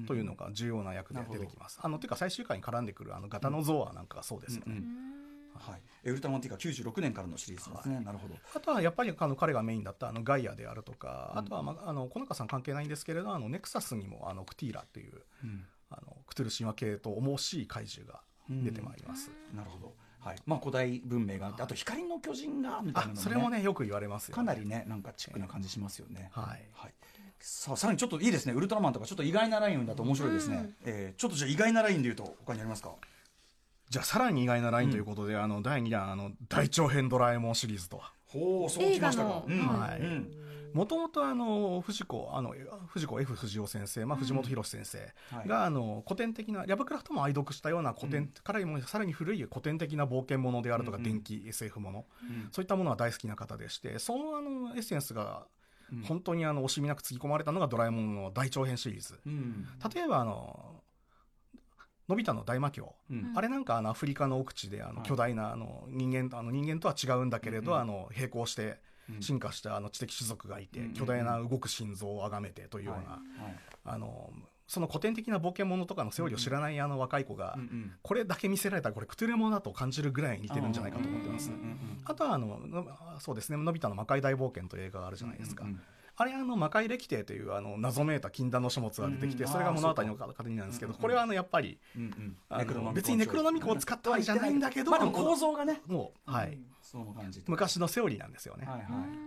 というのが重要な役で出てきます。あのていうか最終回に絡んでくるあのガタノゾアなんかがそうですよね。うんうんはい、えウルトラマンティカ96年からのシリーズですね、なるほど。あとはやっぱりあの彼がメインだったあのガイアであるとか、あとは、まあ、あの小中さん関係ないんですけれどあのネクサスにもあのクティーラという、うん。あのクトゥル神話系と重しい怪獣が出てまいります。なるほど、はい。まあ、古代文明があってあと光の巨人がみたいなのも、ね、あそれもねよく言われますよ、かなりねなんかチックな感じしますよね、はい。はい、さあさらにちょっといいですね。ウルトラマンとかちょっと意外なラインだと面白いですね、うん。えーちょっとじゃあ意外なラインでいうと他にありますか？じゃあさらに意外なラインということで、あの第2弾あの大長編ドラえもんシリーズとは。ほうそうきましたか。映画のうん。はいうん。もともとあの藤子あの藤子 F 不二雄先生、まあ、藤本博先生はい。が、あの古典的なラブクラフトも愛読したような古典、からもさらに古い古典的な冒険ものであるとか、うん。うん電気 SF もの、うん。そういったものは大好きな方でしてそのあのエッセンスがうん。本当にあの惜しみなくつぎ込まれたのがドラえもんの大長編シリーズ。うん。例えばあののび太の大魔教。うん。あれなんかあのアフリカの奥地であのはい。巨大なあの人間とあの人間とは違うんだけれど、うん。うんあの並行してうん。進化したあの知的種族がいて、うん。巨大な動く心臓を崇めてというような、はい。はい。あのその古典的な冒険者とかのセオリーを知らないあの若い子が、これだけ見せられたらこれクトゥルモだと感じるぐらい似てるんじゃないかと思ってます。あとはあののそうですね「のび太の魔界大冒険」という映画があるじゃないですか。あれあの魔界歴帝というあの謎めいた禁断の書物が出てきて、それが物語の形なんですけど、これはあのやっぱり別にネクロノミコンを使ったわけじゃないんだけど、まあ構造がねもう、はい、昔のセオリーなんですよね。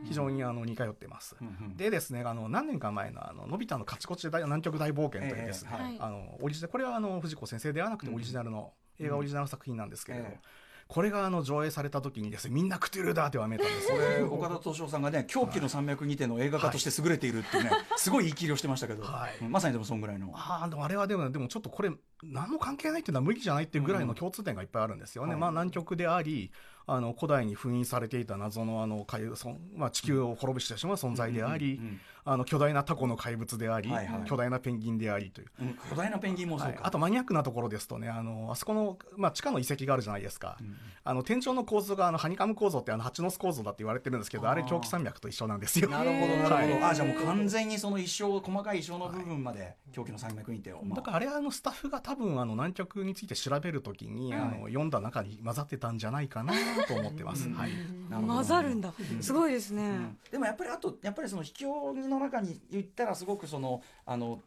非常にあの似通ってます。でですね、あの何年か前のあののび太のカチコチ大南極大冒険というですね、あのオリジナルこれはあの藤子先生ではなくてオリジナルの、映画オリジナル作品なんですけれど、ええこれがあの上映された時にですねみんなクトゥルだってわめたんですこ れ岡田斗司夫さんがね狂気の山脈にての映画化として優れているっていうね、すごい言い切りをしてましたけど、はい。まさにでもそんぐらいの。ああでもあれはでもでもちょっとこれ何も関係ないっていうのは無理じゃないっていうぐらいの共通点がいっぱいあるんですよね、はい。まあ南極でありあの古代に封印されていた謎のあの怪そまあ、地球を滅ぼしてしまう存在であり、うんうんうんあの巨大なタコの怪物であり、はいはい。巨大なペンギンでありという。うん巨大なペンギンもそうか、はい。あとマニアックなところですとねあのあそこの、まあ、地下の遺跡があるじゃないですか、あの天井の構造があのハニカム構造ってあの蜂の巣構造だって言われてるんですけどあれ狂気山脈と一緒なんですよ。なるほどなるほど、はい。あじゃあもう完全にその一生細かい一生の部分まで狂気の山脈にてを、まあ。だからあれあのスタッフが多分あの南極について調べるときに、あの読んだ中に混ざってたんじゃないかなと思ってます。はい。なるほど。混ざるんだ。すごいですね、うん。でもやっぱりあとやっぱりその秘境の中に言ったらすごくそのあの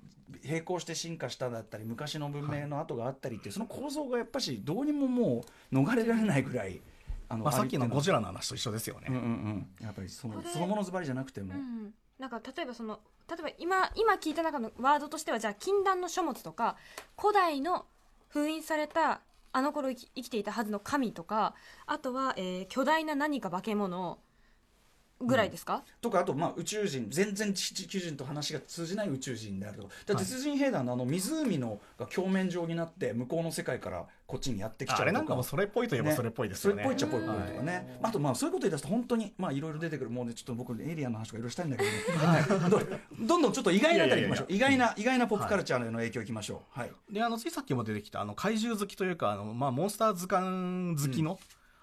並行して進化しただったり昔の文明の跡があったりっていうその構造がやっぱしどうにももう逃れられないぐらいあのまあさっきのゴジララの話と一緒ですよね。うんうんうん。やっぱりそのそのものズバリじゃなくても、うん。なんか例えばその例えば今今聞いた中のワードとしてはじゃあ禁断の書物とか古代の封印されたあの頃生き生きていたはずの神とかあとは、えー巨大な何か化け物ぐらいですか、とかあとまあ宇宙人全然地球人と話が通じない宇宙人であるとか。だ鉄人兵団のあの湖のが鏡面状になって向こうの世界からこっちにやってきちゃうとか。あれなんかもそれっぽいといえばそれっぽいですよね。それっぽいっちゃっぽいっぽいとかね、あとまあそういうこと言い出すと本当にまあいろいろ出てくる。もうねちょっと僕エイリアンの話とかいろいろしたいんだけど、ね。はい、どどんどんちょっと意外なあたりいきましょう。意外な意外なポップカルチャーの影響いきましょう。はい、であのついさっきも出てきたあの怪獣好きというかあの、まあ、モンスター図鑑好きの、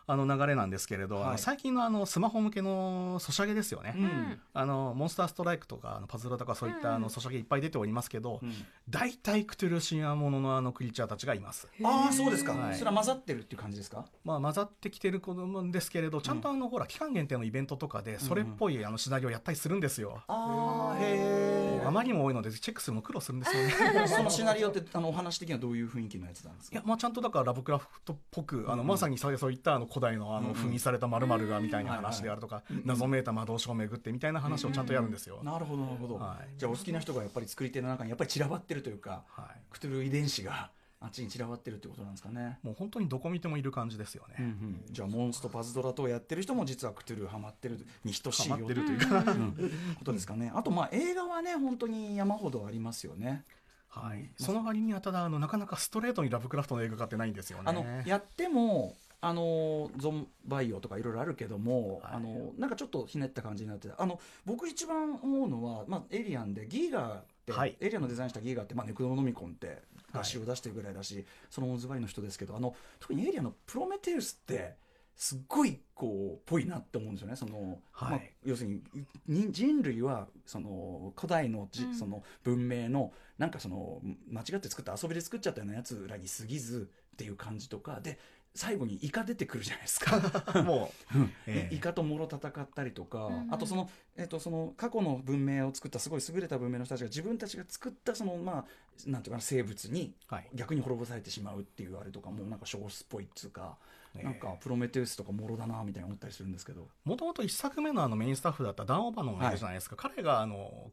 あの流れなんですけれど、あはい。の最近のあのスマホ向けのソシャゲですよね、うん。あのモンスターストライクとかあのパズルとかそういったあのソシャゲいっぱい出ておりますけど、うん。大体クトゥル神話もののあのクリーチャーたちがいます。ああそうですか、はい。それは混ざってるっていう感じですか？まあ、混ざってきてるんですけれどちゃんとあの、ほら期間限定のイベントとかでそれっぽいあのシナリオやったりするんですよ、ああへあまりにも多いのでチェックするの苦労するんですよね。え そのシナリオってあのお話的にはどういう雰囲気のやつなんですか？いや、まあ、ちゃんとだからラブクラフトっぽく、あのまさにそうそういったあの古代のあの封印された〇〇がみたいな話であるとか、謎めいた魔導書を巡ってみたいな話をちゃんとやるんですよ。なるほどなるほど、はい。じゃあお好きな人がやっぱり作り手の中にやっぱり散らばってるというか、はい。クトゥル遺伝子があっちに散らばってるってことなんですかね。もう本当にどこ見てもいる感じですよね。うんうん。じゃあモンストパズドラ等やってる人も実はクトゥルハマってるに等しいよハマってるというか、うん。ことですかね。あとまあ映画はね本当に山ほどありますよね。はい、その割にはただあのなかなかストレートにラブクラフトの映画化ってないんですよね。あのやってもあのゾンバイオとかいろいろあるけども、はい。あのなんかちょっとひねった感じになっててあの僕一番思うのは、まあ、エイリアンでギーガーって、はい。エイリアンのデザインしたギーガーって、まあ、ネクロノミコンって合詞を出してるぐらいだし、そのズバリの人ですけどあの特にエイリアンのプロメテウスってすっごいこうぽいなって思うんですよね。その、はい。まあ、要するにに人類はその古代のじ、うん。その文明のなんかその間違って作った遊びで作っちゃったようなやつらに過ぎずっていう感じとかで最後にイカ出てくるじゃないですか。もう、うん。ええ。イカとモロ戦ったりとか、うん。あとその,、えっとその過去の文明を作ったすごい優れた文明の人たちが自分たちが作ったそのまあなんていうかな生物にはい、逆に滅ぼされてしまうっていうあれとかもなんか小説っぽいっつうか、ええ。なんかプロメテウスとかモロだなみたいに思ったりするんですけど。もともと一作目のあのメインスタッフだったダン・オバノンがいるじゃないですか、彼があの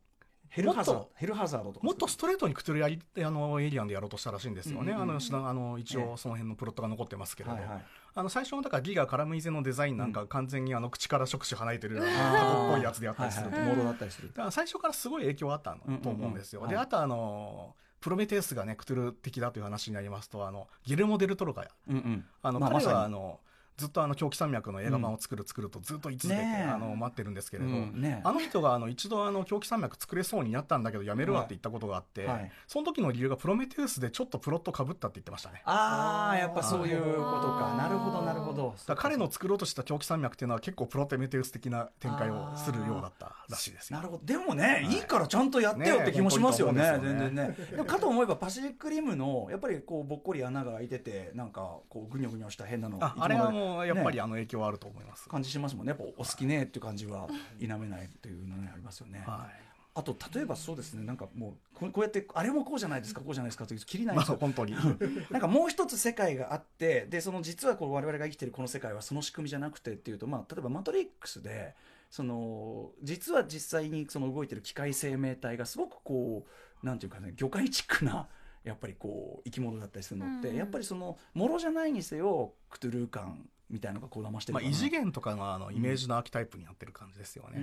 ヘルハザードヘルハザードとか。もっとストレートにクトゥルやりあのエイリアンでやろうとしたらしいんですよね、うんうんうんあのしなあの一え応その辺のプロットが残ってますけれど、はいはい。あの最初のだからギガカラムイゼのデザインなんか完全にあの口から触手離れてるあー。タコっぽいやつでやったりすると、はいはい。モロだったりするだから最初からすごい影響あったうんうんうん。と思うんですよ、はい。であとあのプロメテウスがねクトゥル的だという話になりますとあのギルモ・デルトロがうんうん。あの、まあ彼はあのずっとあの狂気山脈の映画版を作る作るとずっと言い続けて、あの待ってるんですけれど、うん。ねあの人があの一度あの狂気山脈作れそうになったんだけどやめるわって言ったことがあって、はい。その時の理由がプロメテウスでちょっとプロットかぶったって言ってましたね。ああやっぱそういうことか。なるほどなるほど。だから彼の作ろうとした狂気山脈っていうのは結構プロテメテウス的な展開をするようだったらしいですよ。な。るほど。でもね、はい。い、いからちゃんとやってよって気もしますよね。全然ね。かと思えばパシフィックリムのやっぱりこうぼっこり穴が開いててなんかこうぐにょぐにょした変なのああれはうやっぱりね。あの影響はあると思います。感じしますもんね。やっぱお好きねっていう感じは否めないというのねありますよね、はい。あと例えばそうですね。なんかもうこうやってあれもこうじゃないですかこうじゃないですかというきりないんまあですよ。本当に。なんかもう一つ世界があってでその実はこう我々が生きてるこの世界はその仕組みじゃなくてっていうと、まあ、例えば「マトリックスで」その実は実際にその動いてる機械生命体がすごくこうなんていうかね魚介チックなやっぱりこう生き物だったりするのって、うん。やっぱりそのものじゃないにせよクトゥルー感みたいなのがこう騙してるまあ、異次元とかのあのイメージのアーキタイプになってる感じですよね。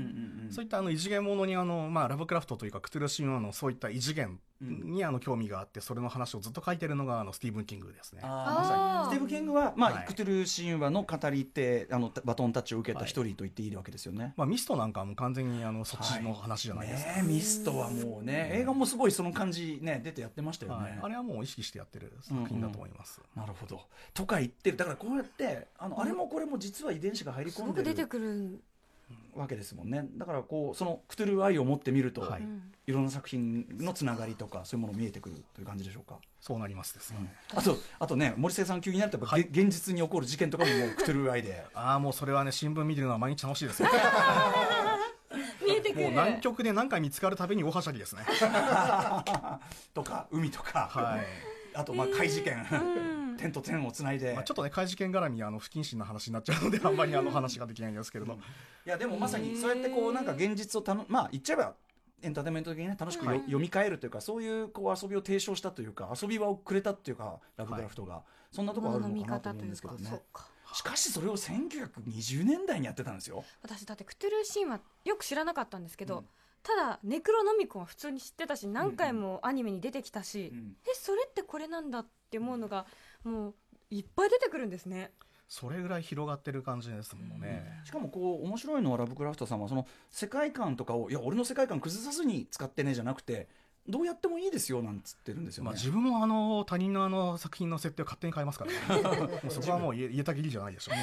そういったあの異次元ものにあの、まあ、ラブクラフトというかクトゥルー神話のそういった異次元にあの興味があってそれの話をずっと書いてるのがあのスティーブン・キングですね。あー。あスティー。ブ・キングは、まあはい。クトゥルー神話の語り手あのバトンタッチを受けた一人と言っていいわけですよね。まあ、ミストなんかはもう完全にあのそっちの話じゃないです。か。ねえミストはもうね映画もすごいその感じね出てやってましたよね。はい、あれはもう意識してやってる作品だと思います。なるほど。とか言ってるだからこうやってあの、あれもこれも実は遺伝子が入り込んですごく出てるくる、わけですもんねだからこうそのクトゥルー愛を持ってみると、はいうんいろんな作品のつながりとかそういうもの見えてくるという感じでしょうか？そうなりますですね。あとあとね森末さん急になるとやっぱ、はいげ現実に起こる事件とかももうクトゥルー愛で。ああ、もうそれはね、新聞見てるのは毎日楽しいですね。見えてくるもう南極で何回見つかるたびに大はしゃぎですね。とか海とか、はい。あとまあ怪事件、うん点と点をつないで、まあ、ちょっとね、怪事件絡み、あの、不謹慎な話になっちゃうので、あんまりあの話ができないんですけれど。いやでもまさにそうやってこうなんか現実をたのまあ言っちゃえばエンターテインメント的にね楽しくよ、はい。読み替えるというかそういうこう遊びを提唱したというか遊び場をくれたっていうかラブクラフトが、そんなところあるのかなと思うんですけどね。そうか。しかしそれを1920年代にやってたんですよ。私だってクトゥルー神話よく知らなかったんですけど、うん。ただネクロノミコンは普通に知ってたし何回もアニメに出てきたし、うん。えそれってこれなんだって思うのがもういっぱい出てくるんですね。それぐらい広がってる感じですもんね。しかもこう面白いのはラブクラフトさんはその世界観とかをいや俺の世界観崩さずに使ってねじゃなくてどうやってもいいですよなんつってるんですよね、まあ、自分もあの他人のあの作品の設定を勝手に変えますからね。もうそこはもう 言えたきりじゃないでしょ。う、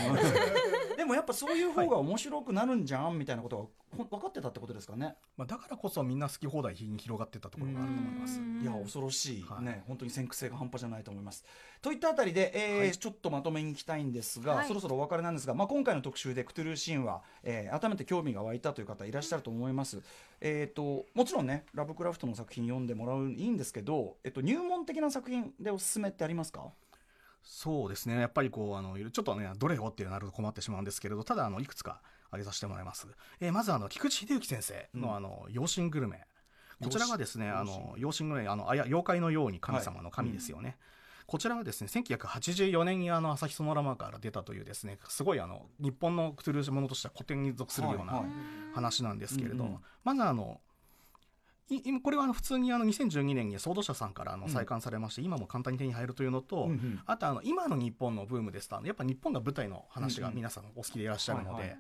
でもやっぱそういう方が面白くなるんじゃんみたいなこと分かってたってことですかね。まあ、だからこそみんな好き放題に広がってったところがあると思います。うん。いや恐ろしい、はい。ね本当に先駆性が半端じゃないと思います。といったあたりで、えーはい。ちょっとまとめにいきたいんですが、はい。そろそろお別れなんですが、まあ、今回の特集でクトゥルー神話、えー改めて興味が湧いたという方いらっしゃると思います。えっ、ともちろんねラブクラフトの作品読んでもらういいんですけど、えっと、入門的な作品でおすすめってありますか？そうですね。やっぱりこうあのちょっとねどれをってなると困ってしまうんですけれどただあのいくつか挙げさせてもらいます、えーまずあの菊池秀之先生の,、うん。あの養親グルメ。こちらがですね養あの養親グルメあのあや妖怪のように神様の神ですよね、こちらはですね1984年にあの朝日ソノラマから出たというですねすごいあの日本のクトゥルーものとしては古典に属するようなはいはい。話なんですけれど、うんうん。まずあのい今これはあの普通にあの2012年にソード社さんからあの再刊されまして、今も簡単に手に入るというのと、うんうんあとあの今の日本のブームですとやっぱ日本が舞台の話がうんうん。皆さんお好きでいらっしゃるので、はいはい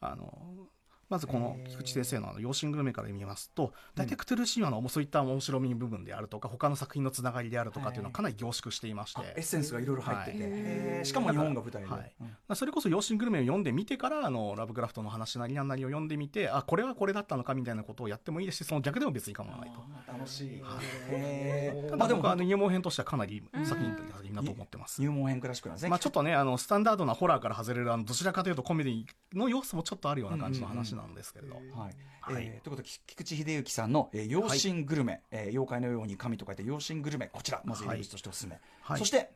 あのまずこの菊池先生のあの養親グルメから見ますと大体クトゥルー神話のそういった面白み部分であるとか他の作品のつながりであるとかっていうのはかなり凝縮していまして、あエッセンスがいろいろ入ってて、はい。しかも日本が舞台で、はい。うん。まあそれこそ養親グルメを読んでみてからあのラブクラフトの話なりなんなりを読んでみてあこれはこれだったのかみたいなことをやってもいいですしその逆でも別に構わないと。楽しい、へー。たまあでもだ僕はあの入門編としてはかなり作品作品だと思ってます。入門編クラシックなんですね、まあちょっとね、あの、スタンダードなホラーから外れる、あの、どちらかというとコメディの要素もちょっとあるような感じの話なんですけれど。はい。はい。えーということでき菊池秀之さんの、えー、養親グルメ、えー妖怪のように神と書いて養親グルメ。こちらまず入り口としておすすめ、はい。そして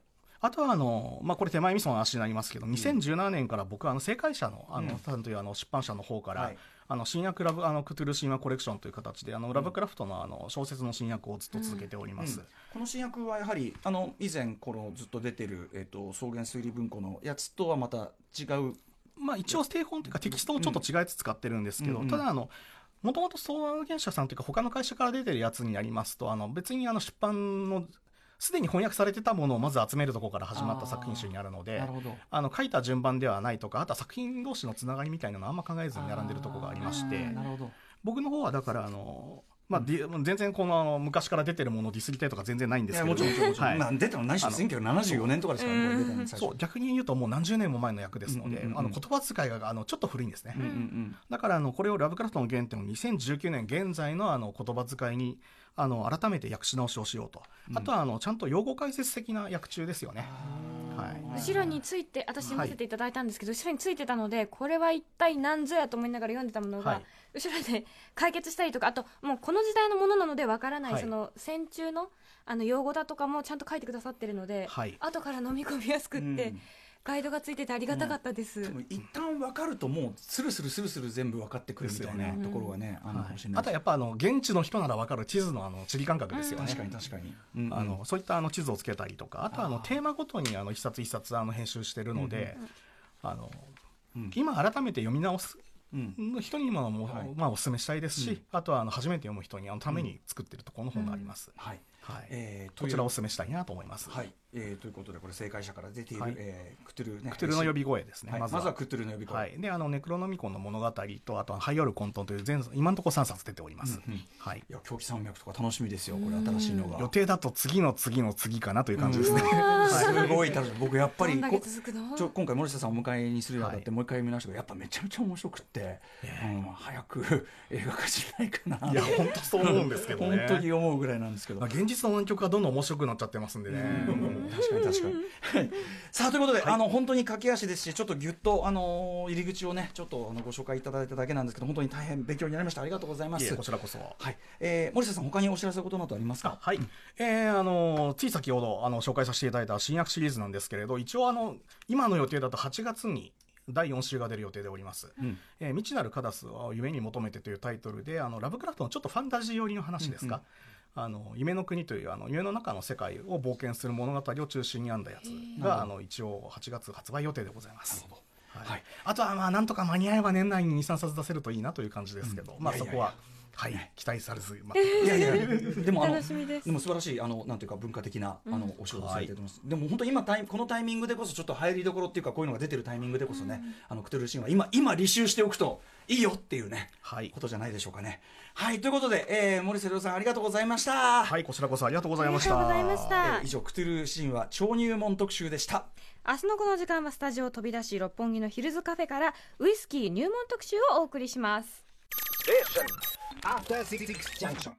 あとは、あの、まあ、これ手前味噌の話になりますけど、2017年から僕は、あの、正解者の、あうん。の、さんというあの、出版社の方から、はい。あの、新薬ラブ、あの、クトゥル神話コレクションという形で、あの、ラブクラフトの、あの、小説の新訳をずっと続けております。うん。この新訳はやはりあの以前このずっと出てる、えー、と草原推理文庫のやつとはまた違うまあ、一応、ステイ本というか、テキストをちょっと違いつつ使ってるんですけど、ただ、あの、もともと相談原社さんというか、他の会社から出てるやつになりますと、あの、別にあの、出版の、すでに翻訳されてたものをまず集めるところから始まった作品集になるので、なるほど。あの、書いた順番ではないとか、あとは作品同士のつながりみたいなのあんま考えずに並んでるところがありまして、なるほど。僕の方はだから、あの、まあ、ディ全然このあの昔から出てるものをディスりたいとか全然ないんですけど。もちろんもちろんもちろん、はい。まあ出たの何しろあの1974年とかですからねそう。逆に言うともう何十年も前の役ですので、うんうんうんうん。あの言葉遣いがあのちょっと古いんですね、うんうんうん。だからあのこれをラブクラフトの原点を2019年現在のあの言葉遣いにあの改めて訳し直しをしようと、あとはあのちゃんと用語解説的な訳中ですよね、はい、後ろについて私見せていただいたんですけど、後ろについてたのでこれは一体何ぞやと思いながら読んでたものが、はい後ろで解決したりとかあともうこの時代のものなのでわからない、はい。その戦中のあの用語だとかもちゃんと書いてくださってるので、はい。後から飲み込みやすくって、うん。ガイドがついててありがたかったです、でも一旦分かるともうスルスルスルスル全部分かってくるみたいなところがね、あるのかもしれないあとはやっぱあの現地の人なら分かる地図のあの地理感覚ですよね。確かに確かに、うん。うんあのそういったあの地図をつけたりとかあとはあのテーマごとにあの一冊一冊あの編集してるので、あのうん。今改めて読み直すうん。人にも、はい。まあ、お勧めしたいですし、うん。あとはあの初めて読む人にあのために作ってるところの本があります、はい。はい。えーこちらをお勧めしたいなと思います、はい、えーということでこれ星海社から出ている、はい。えークトゥルねクトゥルの呼び声ですね、はい。まずはクトゥルの呼び声、はい、であのネクロノミコンの物語とあとは這い寄る混沌という全今のところ3冊出ております、うんうんはい、いや狂気山脈とか楽しみですよこれ新しいのが予定だと次の次の次かなという感じですね、すごい楽しみ。僕やっぱりちょ今回森下さんをお迎えにするにあたってはい。もう一回見ましたけどやっぱめちゃめちゃ面白くって、うん、早く映画化しないかな。いや本当そう思うんですけどね。本当に思うぐらいなんですけど。まあ、現実の南極がどんどん面白くなっちゃってますんでね、うん確かに確かに。はい。さあということで、あの本当に駆け足ですし、ちょっとぎゅっとあの入り口をね、ちょっとあのご紹介いただいただけなんですけど、本当に大変勉強になりました。ありがとうございます。こちらこそ。はい、えー、森下さん他にお知らせことなどありますか？はい、えーあのつい先ほどあの紹介させていただいた新薬シリーズなんですけれど一応あの今の予定だと8月に第4週が出る予定でおります、うん。えー未知なるカダスを夢に求めてというタイトルであのラブクラフトのちょっとファンタジー寄りの話ですか、あの夢の国というあの夢の中の世界を冒険する物語を中心に編んだやつがあの一応8月発売予定でございます。はい。はい。あとはまあなんとか間に合えば年内に23冊出せるといいなという感じですけど、まあいやいやいや。そこははい期待されず、まあいやいや、でもあの楽しみです。でも素晴らしいあのなんていうか文化的なあのお仕事されてると思います。でも本当今タイこのタイミングでこそちょっと入りどころっていうかこういうのが出てるタイミングでこそね、あのクトゥルーシーンは今今履修しておくといいよっていうね、はい。ことじゃないでしょうかね。はいということで、えー、森瀬亮さんありがとうございました。はいこちらこそありがとうございましありがとうたございましたえー以上クトゥルーシーンは超入門特集でした。明日のこの時間はスタジオを飛び出し六本木のヒルズカフェからウイスキー入門特集をお送りします After Six Junction.